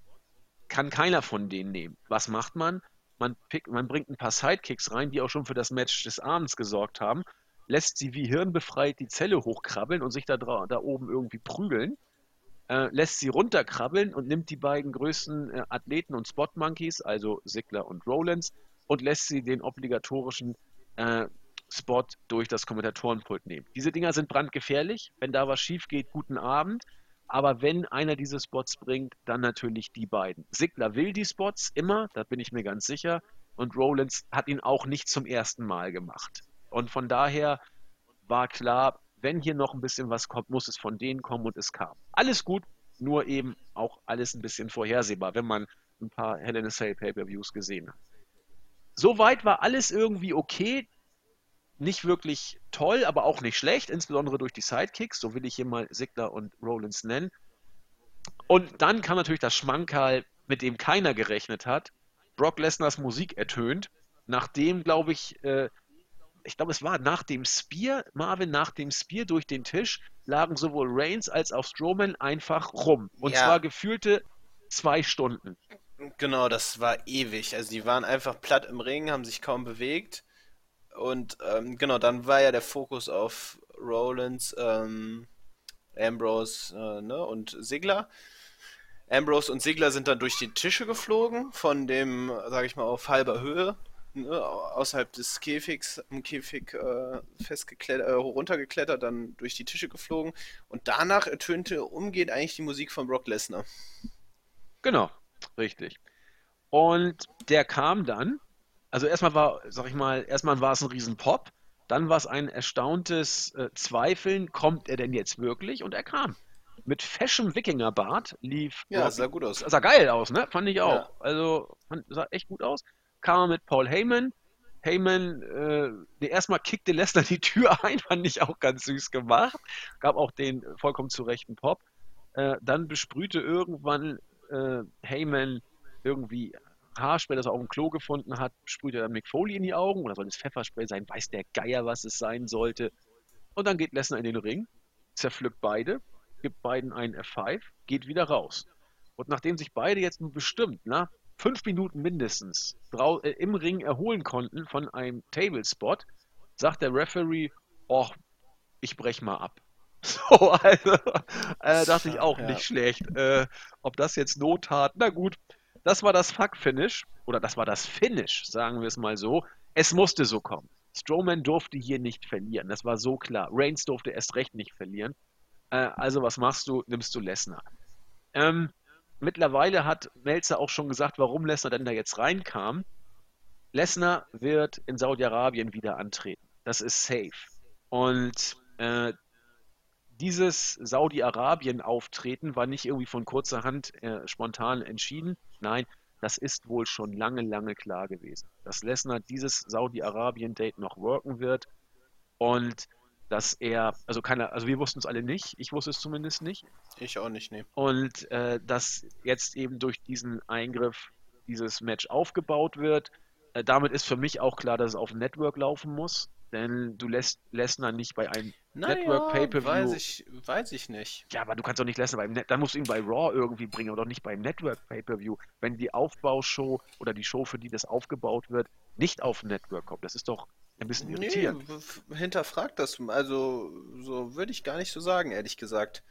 kann keiner von denen nehmen. Was macht man? Man, pick, man bringt ein paar Sidekicks rein, die auch schon für das Match des Abends gesorgt haben, lässt sie wie hirnbefreit die Zelle hochkrabbeln und sich da, da oben irgendwie prügeln, äh, lässt sie runterkrabbeln und nimmt die beiden größten äh, Athleten und Spot Monkeys, also Sigler und Rollins, und lässt sie den obligatorischen äh, Spot durch das Kommentatorenpult nehmen. Diese Dinger sind brandgefährlich. Wenn da was schief geht, guten Abend. Aber wenn einer diese Spots bringt, dann natürlich die beiden. Sigler will die Spots immer, da bin ich mir ganz sicher. Und Rollins hat ihn auch nicht zum ersten Mal gemacht. Und von daher war klar, wenn hier noch ein bisschen was kommt, muss es von denen kommen und es kam. Alles gut, nur eben auch alles ein bisschen vorhersehbar, wenn man ein paar Hell in a Cell Pay-Per-Views gesehen hat. Soweit war alles irgendwie okay nicht wirklich toll, aber auch nicht schlecht, insbesondere durch die Sidekicks, so will ich hier mal Sigler und Rollins nennen. Und dann kam natürlich das Schmankerl, mit dem keiner gerechnet hat. Brock Lesners Musik ertönt, nachdem, glaube ich, äh, ich glaube, es war nach dem Spear, Marvin, nach dem Spear durch den Tisch, lagen sowohl Reigns als auch Strowman einfach rum. Und ja. zwar gefühlte zwei Stunden. Genau, das war ewig. Also die waren einfach platt im Ring, haben sich kaum bewegt. Und ähm, genau, dann war ja der Fokus auf Rollins, ähm, Ambrose äh, ne, und Sigler. Ambrose und Sigler sind dann durch die Tische geflogen, von dem, sage ich mal, auf halber Höhe, ne, außerhalb des Käfigs, im Käfig äh, festgeklettert, äh, runtergeklettert, dann durch die Tische geflogen. Und danach ertönte umgehend eigentlich die Musik von Brock Lesnar. Genau, richtig. Und der kam dann also erstmal war, sag ich mal, erstmal war es ein Riesenpop, dann war es ein erstauntes äh, Zweifeln, kommt er denn jetzt wirklich? Und er kam. Mit feschem Wikingerbart lief. Ja, Robbie, sah gut aus. Sah geil aus, ne? Fand ich auch. Ja. Also, fand, sah echt gut aus. Kam er mit Paul Heyman. Heyman, äh, nee, erstmal kickte Lesnar die Tür ein, fand ich auch ganz süß gemacht. Gab auch den vollkommen zurechten Pop. Äh, dann besprühte irgendwann äh, Heyman irgendwie Haarspray, das er auf dem Klo gefunden hat, sprüht er dann Mick Foley in die Augen oder soll es Pfefferspray sein, weiß der Geier, was es sein sollte. Und dann geht Lesnar in den Ring, zerpflückt beide, gibt beiden einen F5, geht wieder raus. Und nachdem sich beide jetzt nun bestimmt, na, fünf Minuten mindestens äh, im Ring erholen konnten von einem Tablespot, sagt der Referee, oh, ich brech mal ab. So, also äh, dachte ich auch ja. nicht schlecht. Äh, ob das jetzt Not hat, na gut, das war das Fuck-Finish, oder das war das Finish, sagen wir es mal so. Es musste so kommen. Strowman durfte hier nicht verlieren. Das war so klar. Reigns durfte erst recht nicht verlieren. Äh, also was machst du? Nimmst du Lesnar. Ähm, mittlerweile hat Melzer auch schon gesagt, warum Lesnar denn da jetzt reinkam. Lesnar wird in Saudi-Arabien wieder antreten. Das ist safe. Und äh, dieses Saudi-Arabien-Auftreten war nicht irgendwie von kurzer Hand äh, spontan entschieden. Nein, das ist wohl schon lange, lange klar gewesen, dass Lesnar dieses Saudi-Arabien-Date noch worken wird und dass er, also keiner, also wir wussten es alle nicht, ich wusste es zumindest nicht. Ich auch nicht, nee. Und äh, dass jetzt eben durch diesen Eingriff dieses Match aufgebaut wird. Äh, damit ist für mich auch klar, dass es auf Network laufen muss. Denn du lässt Lesnar nicht bei einem naja, Network Pay-Per-View. Weiß ich, weiß ich nicht. Ja, aber du kannst doch nicht Lesnar beim Net dann musst du ihn bei Raw irgendwie bringen, doch nicht beim Network Pay-Per-View. Wenn die Aufbaushow oder die Show, für die das aufgebaut wird, nicht auf Network kommt. Das ist doch ein bisschen irritierend. Nee, hinterfragt das. Also, so würde ich gar nicht so sagen, ehrlich gesagt.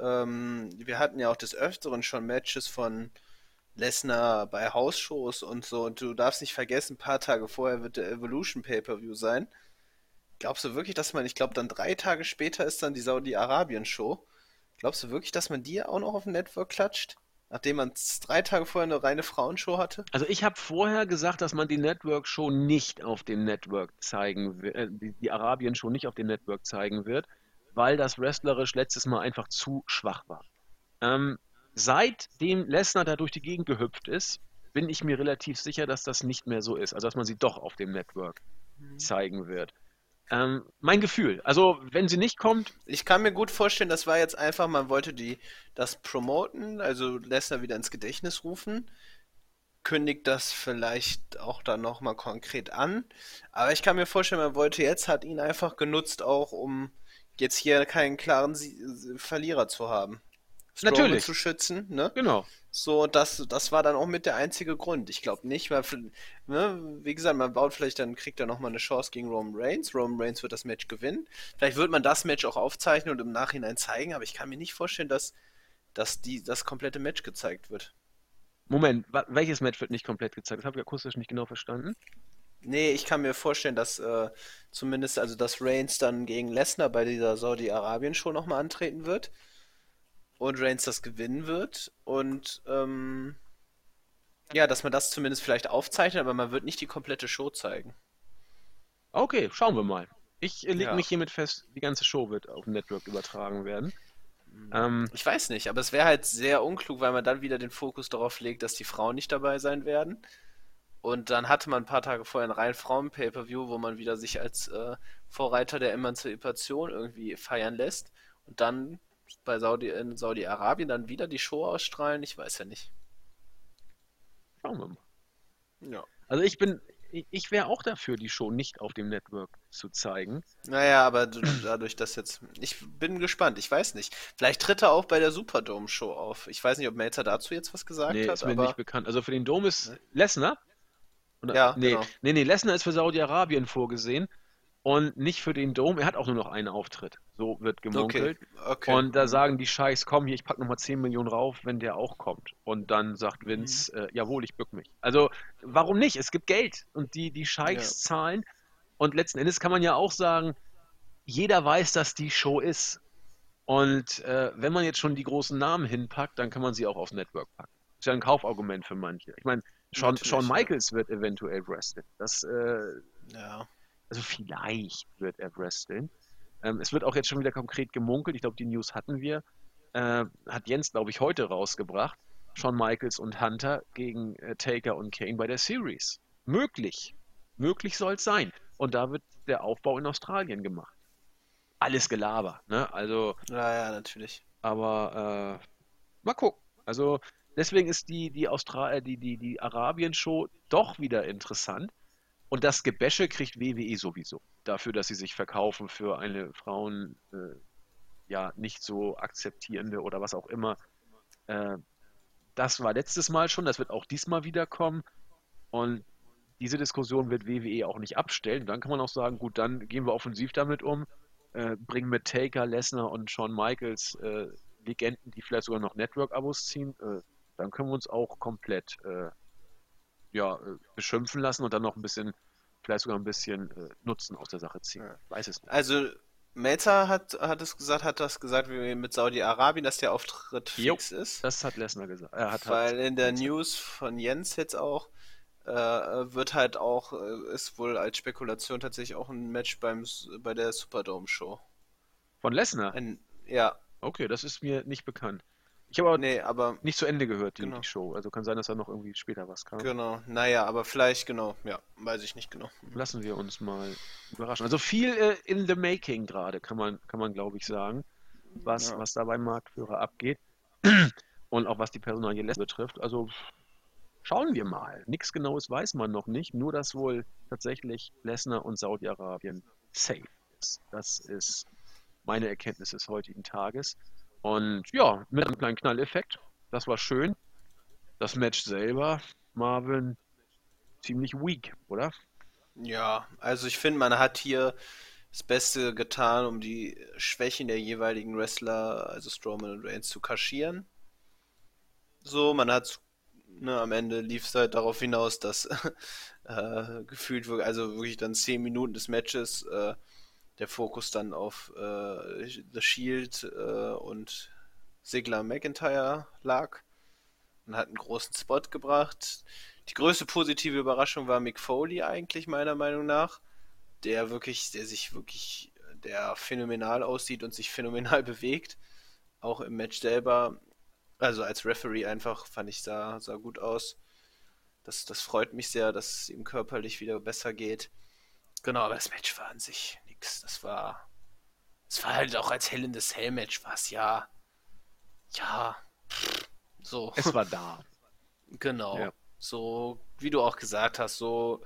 Ähm, wir hatten ja auch des Öfteren schon Matches von Lesnar bei Hausshows und so. Und du darfst nicht vergessen, ein paar Tage vorher wird der Evolution Pay-Per-View sein. Glaubst du wirklich, dass man, ich glaube, dann drei Tage später ist dann die Saudi-Arabien-Show. Glaubst du wirklich, dass man die auch noch auf dem Network klatscht? Nachdem man drei Tage vorher eine reine Frauenshow hatte? Also ich habe vorher gesagt, dass man die Network-Show nicht auf dem Network zeigen wird, äh, die, die Arabien-Show nicht auf dem Network zeigen wird, weil das wrestlerisch letztes Mal einfach zu schwach war. Ähm, seitdem Lesnar da durch die Gegend gehüpft ist, bin ich mir relativ sicher, dass das nicht mehr so ist. Also dass man sie doch auf dem Network mhm. zeigen wird. Ähm, mein Gefühl. Also, wenn sie nicht kommt. Ich kann mir gut vorstellen, das war jetzt einfach, man wollte die, das promoten, also Lesnar wieder ins Gedächtnis rufen. Kündigt das vielleicht auch dann nochmal konkret an. Aber ich kann mir vorstellen, man wollte jetzt, hat ihn einfach genutzt, auch um jetzt hier keinen klaren Sie Verlierer zu haben. Strowman Natürlich. zu schützen, ne? Genau. So, das, das war dann auch mit der einzige Grund. Ich glaube nicht, weil, ne, wie gesagt, man baut vielleicht, dann kriegt er nochmal eine Chance gegen Roman Reigns. Roman Reigns wird das Match gewinnen. Vielleicht wird man das Match auch aufzeichnen und im Nachhinein zeigen, aber ich kann mir nicht vorstellen, dass, dass die, das komplette Match gezeigt wird. Moment, welches Match wird nicht komplett gezeigt? Das habe ich akustisch nicht genau verstanden. Nee, ich kann mir vorstellen, dass äh, zumindest, also dass Reigns dann gegen Lesnar bei dieser Saudi-Arabien-Show nochmal antreten wird und Reigns das gewinnen wird und ähm, ja, dass man das zumindest vielleicht aufzeichnet, aber man wird nicht die komplette Show zeigen. Okay, schauen wir mal. Ich äh, lege ja. mich hiermit fest, die ganze Show wird auf dem Network übertragen werden. Mhm. Ähm, ich weiß nicht, aber es wäre halt sehr unklug, weil man dann wieder den Fokus darauf legt, dass die Frauen nicht dabei sein werden. Und dann hatte man ein paar Tage vorher ein rein Frauen-Pay-Per-View, wo man wieder sich als äh, Vorreiter der Emanzipation irgendwie feiern lässt. Und dann bei Saudi, in Saudi-Arabien dann wieder die Show ausstrahlen? Ich weiß ja nicht. Schauen wir mal. Ja. Also ich bin, ich wäre auch dafür, die Show nicht auf dem Network zu zeigen. Naja, aber dadurch, dass jetzt. Ich bin gespannt, ich weiß nicht. Vielleicht tritt er auch bei der Superdome-Show auf. Ich weiß nicht, ob Melzer dazu jetzt was gesagt nee, hat. Ist mir aber... nicht bekannt. Also für den Dom ist Lesnar. Ja, nee, genau. nee, nee, Lesnar ist für Saudi-Arabien vorgesehen und nicht für den Dom. Er hat auch nur noch einen Auftritt. So wird gemunkelt. Okay. okay. Und da sagen die Scheichs, komm hier, ich pack nochmal 10 Millionen rauf, wenn der auch kommt. Und dann sagt Vince, mhm. äh, jawohl, ich bück mich. Also, warum nicht? Es gibt Geld und die, die Scheichs ja. zahlen. Und letzten Endes kann man ja auch sagen, jeder weiß, dass die Show ist. Und äh, wenn man jetzt schon die großen Namen hinpackt, dann kann man sie auch aufs Network packen. Das ist ja ein Kaufargument für manche. Ich meine, Shawn, Shawn Michaels ja. wird eventuell wrestlen. Das äh, ja. Also vielleicht wird er wresteln. Ähm, es wird auch jetzt schon wieder konkret gemunkelt. Ich glaube, die News hatten wir. Äh, hat Jens, glaube ich, heute rausgebracht. Shawn Michaels und Hunter gegen äh, Taker und Kane bei der Series. Möglich. Möglich soll es sein. Und da wird der Aufbau in Australien gemacht. Alles Gelaber, ne? Also. Ja, ja, natürlich. Aber äh, mal gucken. Also deswegen ist die, die, Austra äh, die, die, die Arabien-Show doch wieder interessant. Und das Gebäsche kriegt WWE sowieso. Dafür, dass sie sich verkaufen für eine Frauen äh, ja nicht so akzeptierende oder was auch immer. Äh, das war letztes Mal schon, das wird auch diesmal wieder kommen. Und diese Diskussion wird WWE auch nicht abstellen. Dann kann man auch sagen, gut, dann gehen wir offensiv damit um, äh, bringen mit Taker, Lesnar und Shawn Michaels äh, Legenden, die vielleicht sogar noch Network-Abos ziehen. Äh, dann können wir uns auch komplett äh, ja, äh, beschimpfen lassen und dann noch ein bisschen vielleicht sogar ein bisschen äh, Nutzen aus der Sache ziehen. Ja. Weiß es nicht. Also, Melzer hat, hat es gesagt, hat das gesagt, wie mit Saudi-Arabien, dass der Auftritt Jo, fix ist. Das hat Lesnar gesagt. Er hat, Weil hat, in der News von Jens jetzt auch äh, wird halt auch, äh, ist wohl als Spekulation tatsächlich auch ein Match beim, bei der Superdome-Show. Von Lesnar? Ein, ja, Okay, das ist mir nicht bekannt. Ich habe aber nee, aber nicht zu Ende gehört, die, Genau. die Show. Also kann sein, dass da noch irgendwie später was kam. genau, naja, aber vielleicht, genau, ja, weiß ich nicht genau. Lassen wir uns mal überraschen. Also viel äh, in the making gerade, kann man, kann man glaube ich sagen, was, Ja. was da beim Marktführer abgeht. Und auch was die Personalie betrifft. Also schauen wir mal. Nichts Genaues weiß man noch nicht, nur dass wohl tatsächlich Lesnar und Saudi-Arabien safe ist. Das ist meine Erkenntnis des heutigen Tages. Und ja, mit einem kleinen Knalleffekt. Das war schön. Das Match selber, Marvin, ziemlich weak, oder? Ja, also ich finde, man hat hier das Beste getan, um die Schwächen der jeweiligen Wrestler, also Strowman und Reigns, zu kaschieren. So, man hat, ne, am Ende lief es halt darauf hinaus, dass äh, gefühlt, also wirklich dann 10 Minuten des Matches äh, der Fokus dann auf äh, The Shield äh, und Sigler McIntyre lag. Man hat einen großen Spot gebracht. Die größte positive Überraschung war Mick Foley eigentlich, meiner Meinung nach. Der wirklich, der sich wirklich, der phänomenal aussieht und sich phänomenal bewegt. Auch im Match selber. Also als Referee einfach, fand ich, sah, sah gut aus. Das, das freut mich sehr, dass es ihm körperlich wieder besser geht. Genau, aber das Match war an sich nix. Das war. Es war halt auch als Hell in the Cell Match was, ja. Ja. So. Es war da. Genau. Ja. So, wie du auch gesagt hast, so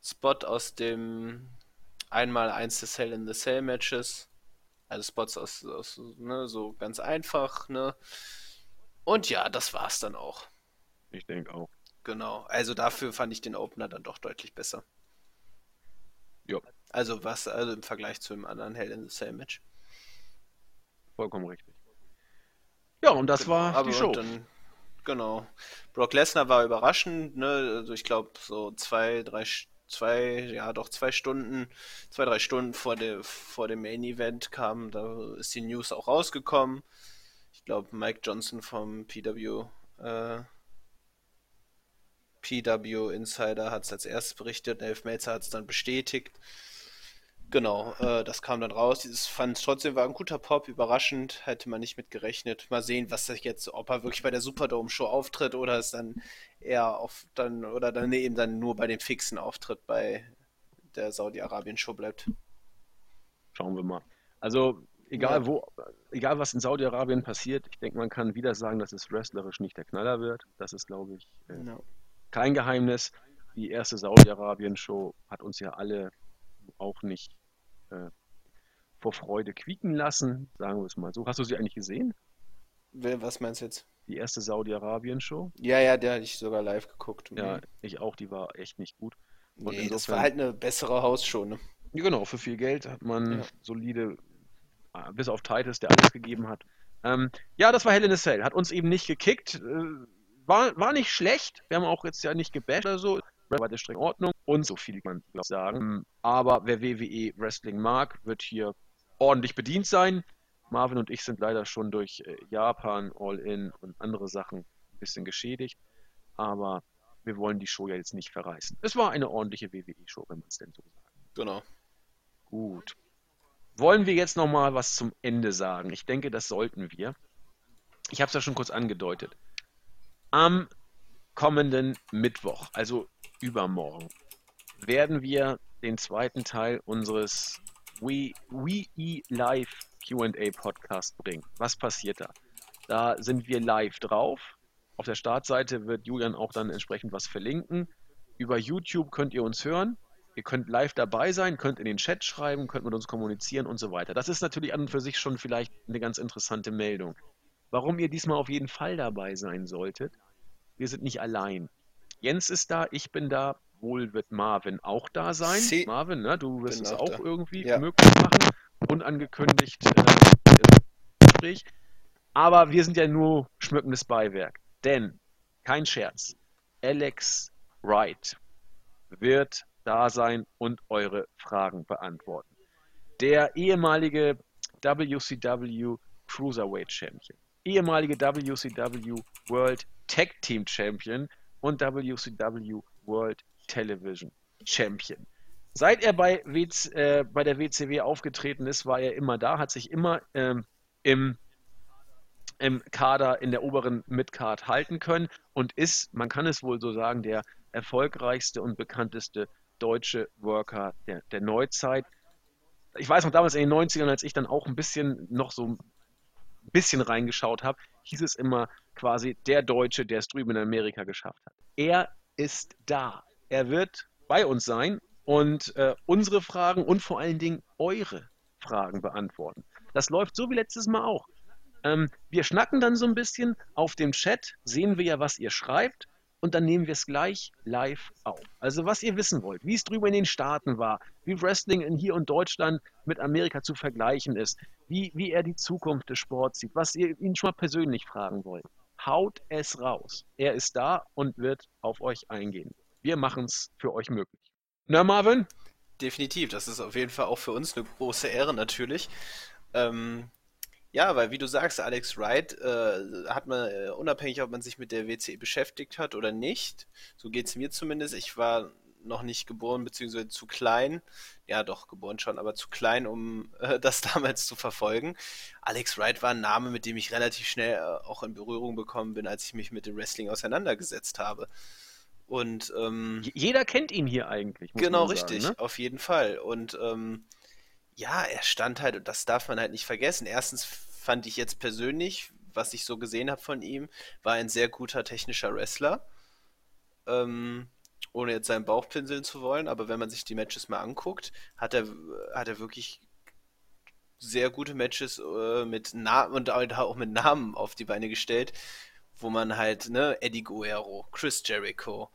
Spot aus dem einmal eins des Hell in the Cell Matches. Also Spots aus, aus ne, so ganz einfach, ne? Und ja, das war's dann auch. Ich denke auch. Genau. Also dafür fand ich den Opener dann doch deutlich besser. Ja, Also was, also im Vergleich zu dem anderen Hell in the Cell Match. vollkommen richtig. Ja, und das Genau, war die Show. Dann, genau. Brock Lesnar war überraschend, ne? Also ich glaube so zwei, drei, zwei, ja doch zwei Stunden, zwei, drei Stunden vor der, vor dem Main Event kam, da ist die News auch rausgekommen. Ich glaube Mike Johnson vom PW, äh, PW Insider hat es als erstes berichtet, Elf Melzer hat es dann bestätigt. Genau, äh, das kam dann raus. Dieses fand trotzdem war ein guter Pop, überraschend, hätte man nicht mit gerechnet. Mal sehen, was das jetzt, ob er wirklich bei der Superdome Show auftritt oder es dann eher auf dann oder dann eben dann nur bei dem fixen Auftritt bei der Saudi-Arabien Show bleibt. Schauen wir mal. Also, egal Ja. wo, egal was in Saudi-Arabien passiert, ich denke, man kann wieder sagen, dass es wrestlerisch nicht der Knaller wird. Das ist, glaube ich, äh, Ja. kein Geheimnis. Die erste Saudi-Arabien-Show hat uns ja alle auch nicht äh, vor Freude quieken lassen, sagen wir es mal so. Hast du sie eigentlich gesehen? Was meinst du jetzt? Die erste Saudi-Arabien-Show? Ja, ja, der hatte ich sogar live geguckt. Ja, Mhm. ich auch, die war echt nicht gut. Und Nee, das insofern- war halt eine bessere Hausshow, ne? Ja, genau, für viel Geld hat man Ja. solide, äh, bis auf Titus, der alles gegeben hat. Ähm, ja, das war Hell in a Cell. Hat uns eben nicht gekickt. Äh, war, war nicht schlecht. Wir haben auch jetzt ja nicht gebasht oder so. War der streng Ordnung. Und so viel kann man sagen. Aber wer WWE Wrestling mag, wird hier ordentlich bedient sein. Marvin und ich sind leider schon durch äh, Japan, All-In und andere Sachen ein bisschen geschädigt. Aber wir wollen die Show ja jetzt nicht verreißen. Es war eine ordentliche WWE-Show, wenn man es denn so sagt. Genau. Gut. Wollen wir jetzt noch mal was zum Ende sagen? Ich denke, das sollten wir. Ich habe es ja schon kurz angedeutet. Am kommenden Mittwoch, also übermorgen, werden wir den zweiten Teil unseres We, We Live QA Podcast bringen. Was passiert da? Da sind wir live drauf. Auf der Startseite wird Julian auch dann entsprechend was verlinken. Über YouTube könnt ihr uns hören. Ihr könnt live dabei sein, könnt in den Chat schreiben, könnt mit uns kommunizieren und so weiter. Das ist natürlich an und für sich schon vielleicht eine ganz interessante Meldung. Warum ihr diesmal auf jeden Fall dabei sein solltet, wir sind nicht allein. Jens ist da, ich bin da, wohl wird Marvin auch da sein. Si. Marvin, ne, du wirst es auch da. irgendwie Ja. möglich machen, unangekündigt äh, Gespräch. Aber wir sind ja nur schmückendes Beiwerk. Denn, kein Scherz, Alex Wright wird da sein und eure Fragen beantworten. Der ehemalige WCW Cruiserweight Champion, ehemalige WCW World Tag Team Champion und WCW World Television Champion. Seit er bei, WC, äh, bei der WCW aufgetreten ist, war er immer da, hat sich immer ähm, im, im Kader in der oberen Midcard halten können und ist, man kann es wohl so sagen, der erfolgreichste und bekannteste deutsche Worker der, der Neuzeit. Ich weiß noch damals in den 90ern, als ich dann auch ein bisschen noch so ein bisschen reingeschaut habe, hieß es immer quasi der Deutsche, der es drüben in Amerika geschafft hat. Er ist da. Er wird bei uns sein und äh, unsere Fragen und vor allen Dingen eure Fragen beantworten. Das läuft so wie letztes Mal auch. Ähm, wir schnacken dann so ein bisschen auf dem Chat, sehen wir ja, was ihr schreibt und dann nehmen wir es gleich live auf. Also was ihr wissen wollt, wie es drüber in den Staaten war, wie Wrestling in hier und Deutschland mit Amerika zu vergleichen ist, wie, wie er die Zukunft des Sports sieht, was ihr ihn schon mal persönlich fragen wollt. Haut es raus. Er ist da und wird auf euch eingehen. Wir machen es für euch möglich. Na, Marvin? Definitiv, das ist auf jeden Fall auch für uns eine große Ehre natürlich. Ähm, ja, weil wie du sagst, Alex Wright äh, hat man, äh, unabhängig, ob man sich mit der WCE beschäftigt hat oder nicht, so geht es mir zumindest. Ich war noch nicht geboren, beziehungsweise zu klein. Ja, doch, geboren schon, aber zu klein, um äh, das damals zu verfolgen. Alex Wright war ein Name, mit dem ich relativ schnell äh, auch in Berührung bekommen bin, als ich mich mit dem Wrestling auseinandergesetzt habe. Und ähm, jeder kennt ihn hier eigentlich. genau, sagen, richtig, ne? auf jeden Fall. Und ähm, ja, er stand halt, und das darf man halt nicht vergessen. Erstens fand ich jetzt persönlich, was ich so gesehen habe von ihm, war ein sehr guter technischer Wrestler. Ähm, ohne jetzt seinen Bauch pinseln zu wollen, aber wenn man sich die Matches mal anguckt, hat er, hat er wirklich sehr gute Matches äh, mit Namen und auch mit Namen auf die Beine gestellt, wo man halt, ne, Eddie Guerrero, Chris Jericho,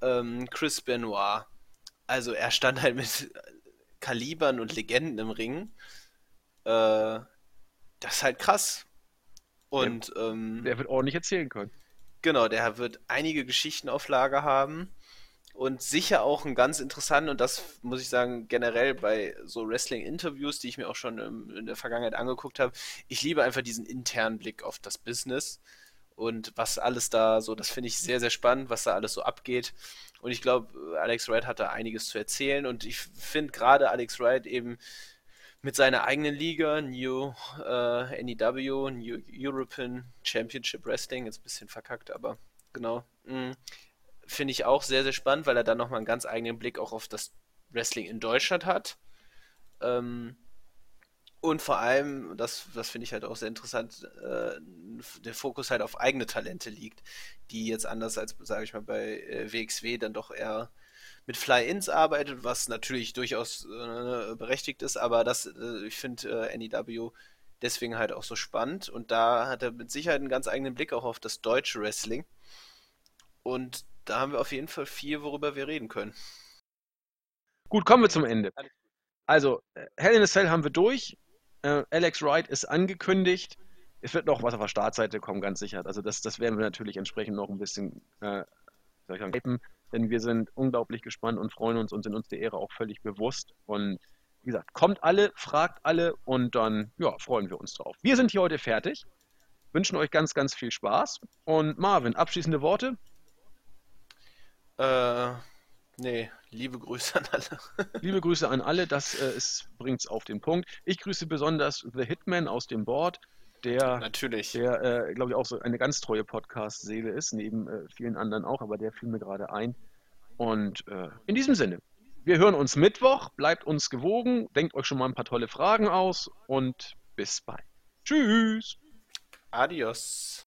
ähm, Chris Benoit, also er stand halt mit Kalibern und Legenden im Ring. Äh, das ist halt krass. Und der, ähm, der wird ordentlich erzählen können. Genau, der wird einige Geschichten auf Lager haben und sicher auch ein ganz interessanten, und das muss ich sagen, generell bei so Wrestling-Interviews, die ich mir auch schon in der Vergangenheit angeguckt habe, ich liebe einfach diesen internen Blick auf das Business und was alles da so, das finde ich sehr, sehr spannend, was da alles so abgeht. Und ich glaube, Alex Wright hat da einiges zu erzählen und ich finde gerade Alex Wright eben mit seiner eigenen Liga, New äh, NEW, New European Championship Wrestling, jetzt ein bisschen verkackt, aber genau. Mm, finde ich auch sehr, sehr spannend, weil er dann nochmal einen ganz eigenen Blick auch auf das Wrestling in Deutschland hat. Ähm, und vor allem, das, das finde ich halt auch sehr interessant, äh, der Fokus halt auf eigene Talente liegt, die jetzt anders als, sage ich mal, bei äh, WXW dann doch eher mit Fly-Ins arbeitet, was natürlich durchaus äh, berechtigt ist, aber das, äh, ich finde äh, NEW deswegen halt auch so spannend und da hat er mit Sicherheit einen ganz eigenen Blick auch auf das deutsche Wrestling. Und da haben wir auf jeden Fall viel, worüber wir reden können. Gut, kommen wir zum Ende. Also, äh, Hell in a Cell haben wir durch. Äh, Alex Wright ist angekündigt. Es wird noch was auf der Startseite kommen, ganz sicher. Also, das, das werden wir natürlich entsprechend noch ein bisschen äh, soll ich sagen, denn wir sind unglaublich gespannt und freuen uns und sind uns der Ehre auch völlig bewusst. Und wie gesagt, kommt alle, fragt alle und dann ja, freuen wir uns drauf. Wir sind hier heute fertig. Wünschen euch ganz, ganz viel Spaß. Und Marvin, abschließende Worte? Äh, nee, liebe Grüße an alle. liebe Grüße an alle, das äh, bringt es auf den Punkt. Ich grüße besonders The Hitman aus dem Board, der, Natürlich. der äh, glaube ich, auch so eine ganz treue Podcast-Seele ist, neben äh, vielen anderen auch, aber der fiel mir gerade ein. Und äh, in diesem Sinne, wir hören uns Mittwoch, bleibt uns gewogen, denkt euch schon mal ein paar tolle Fragen aus und bis bald. Tschüss. Adios.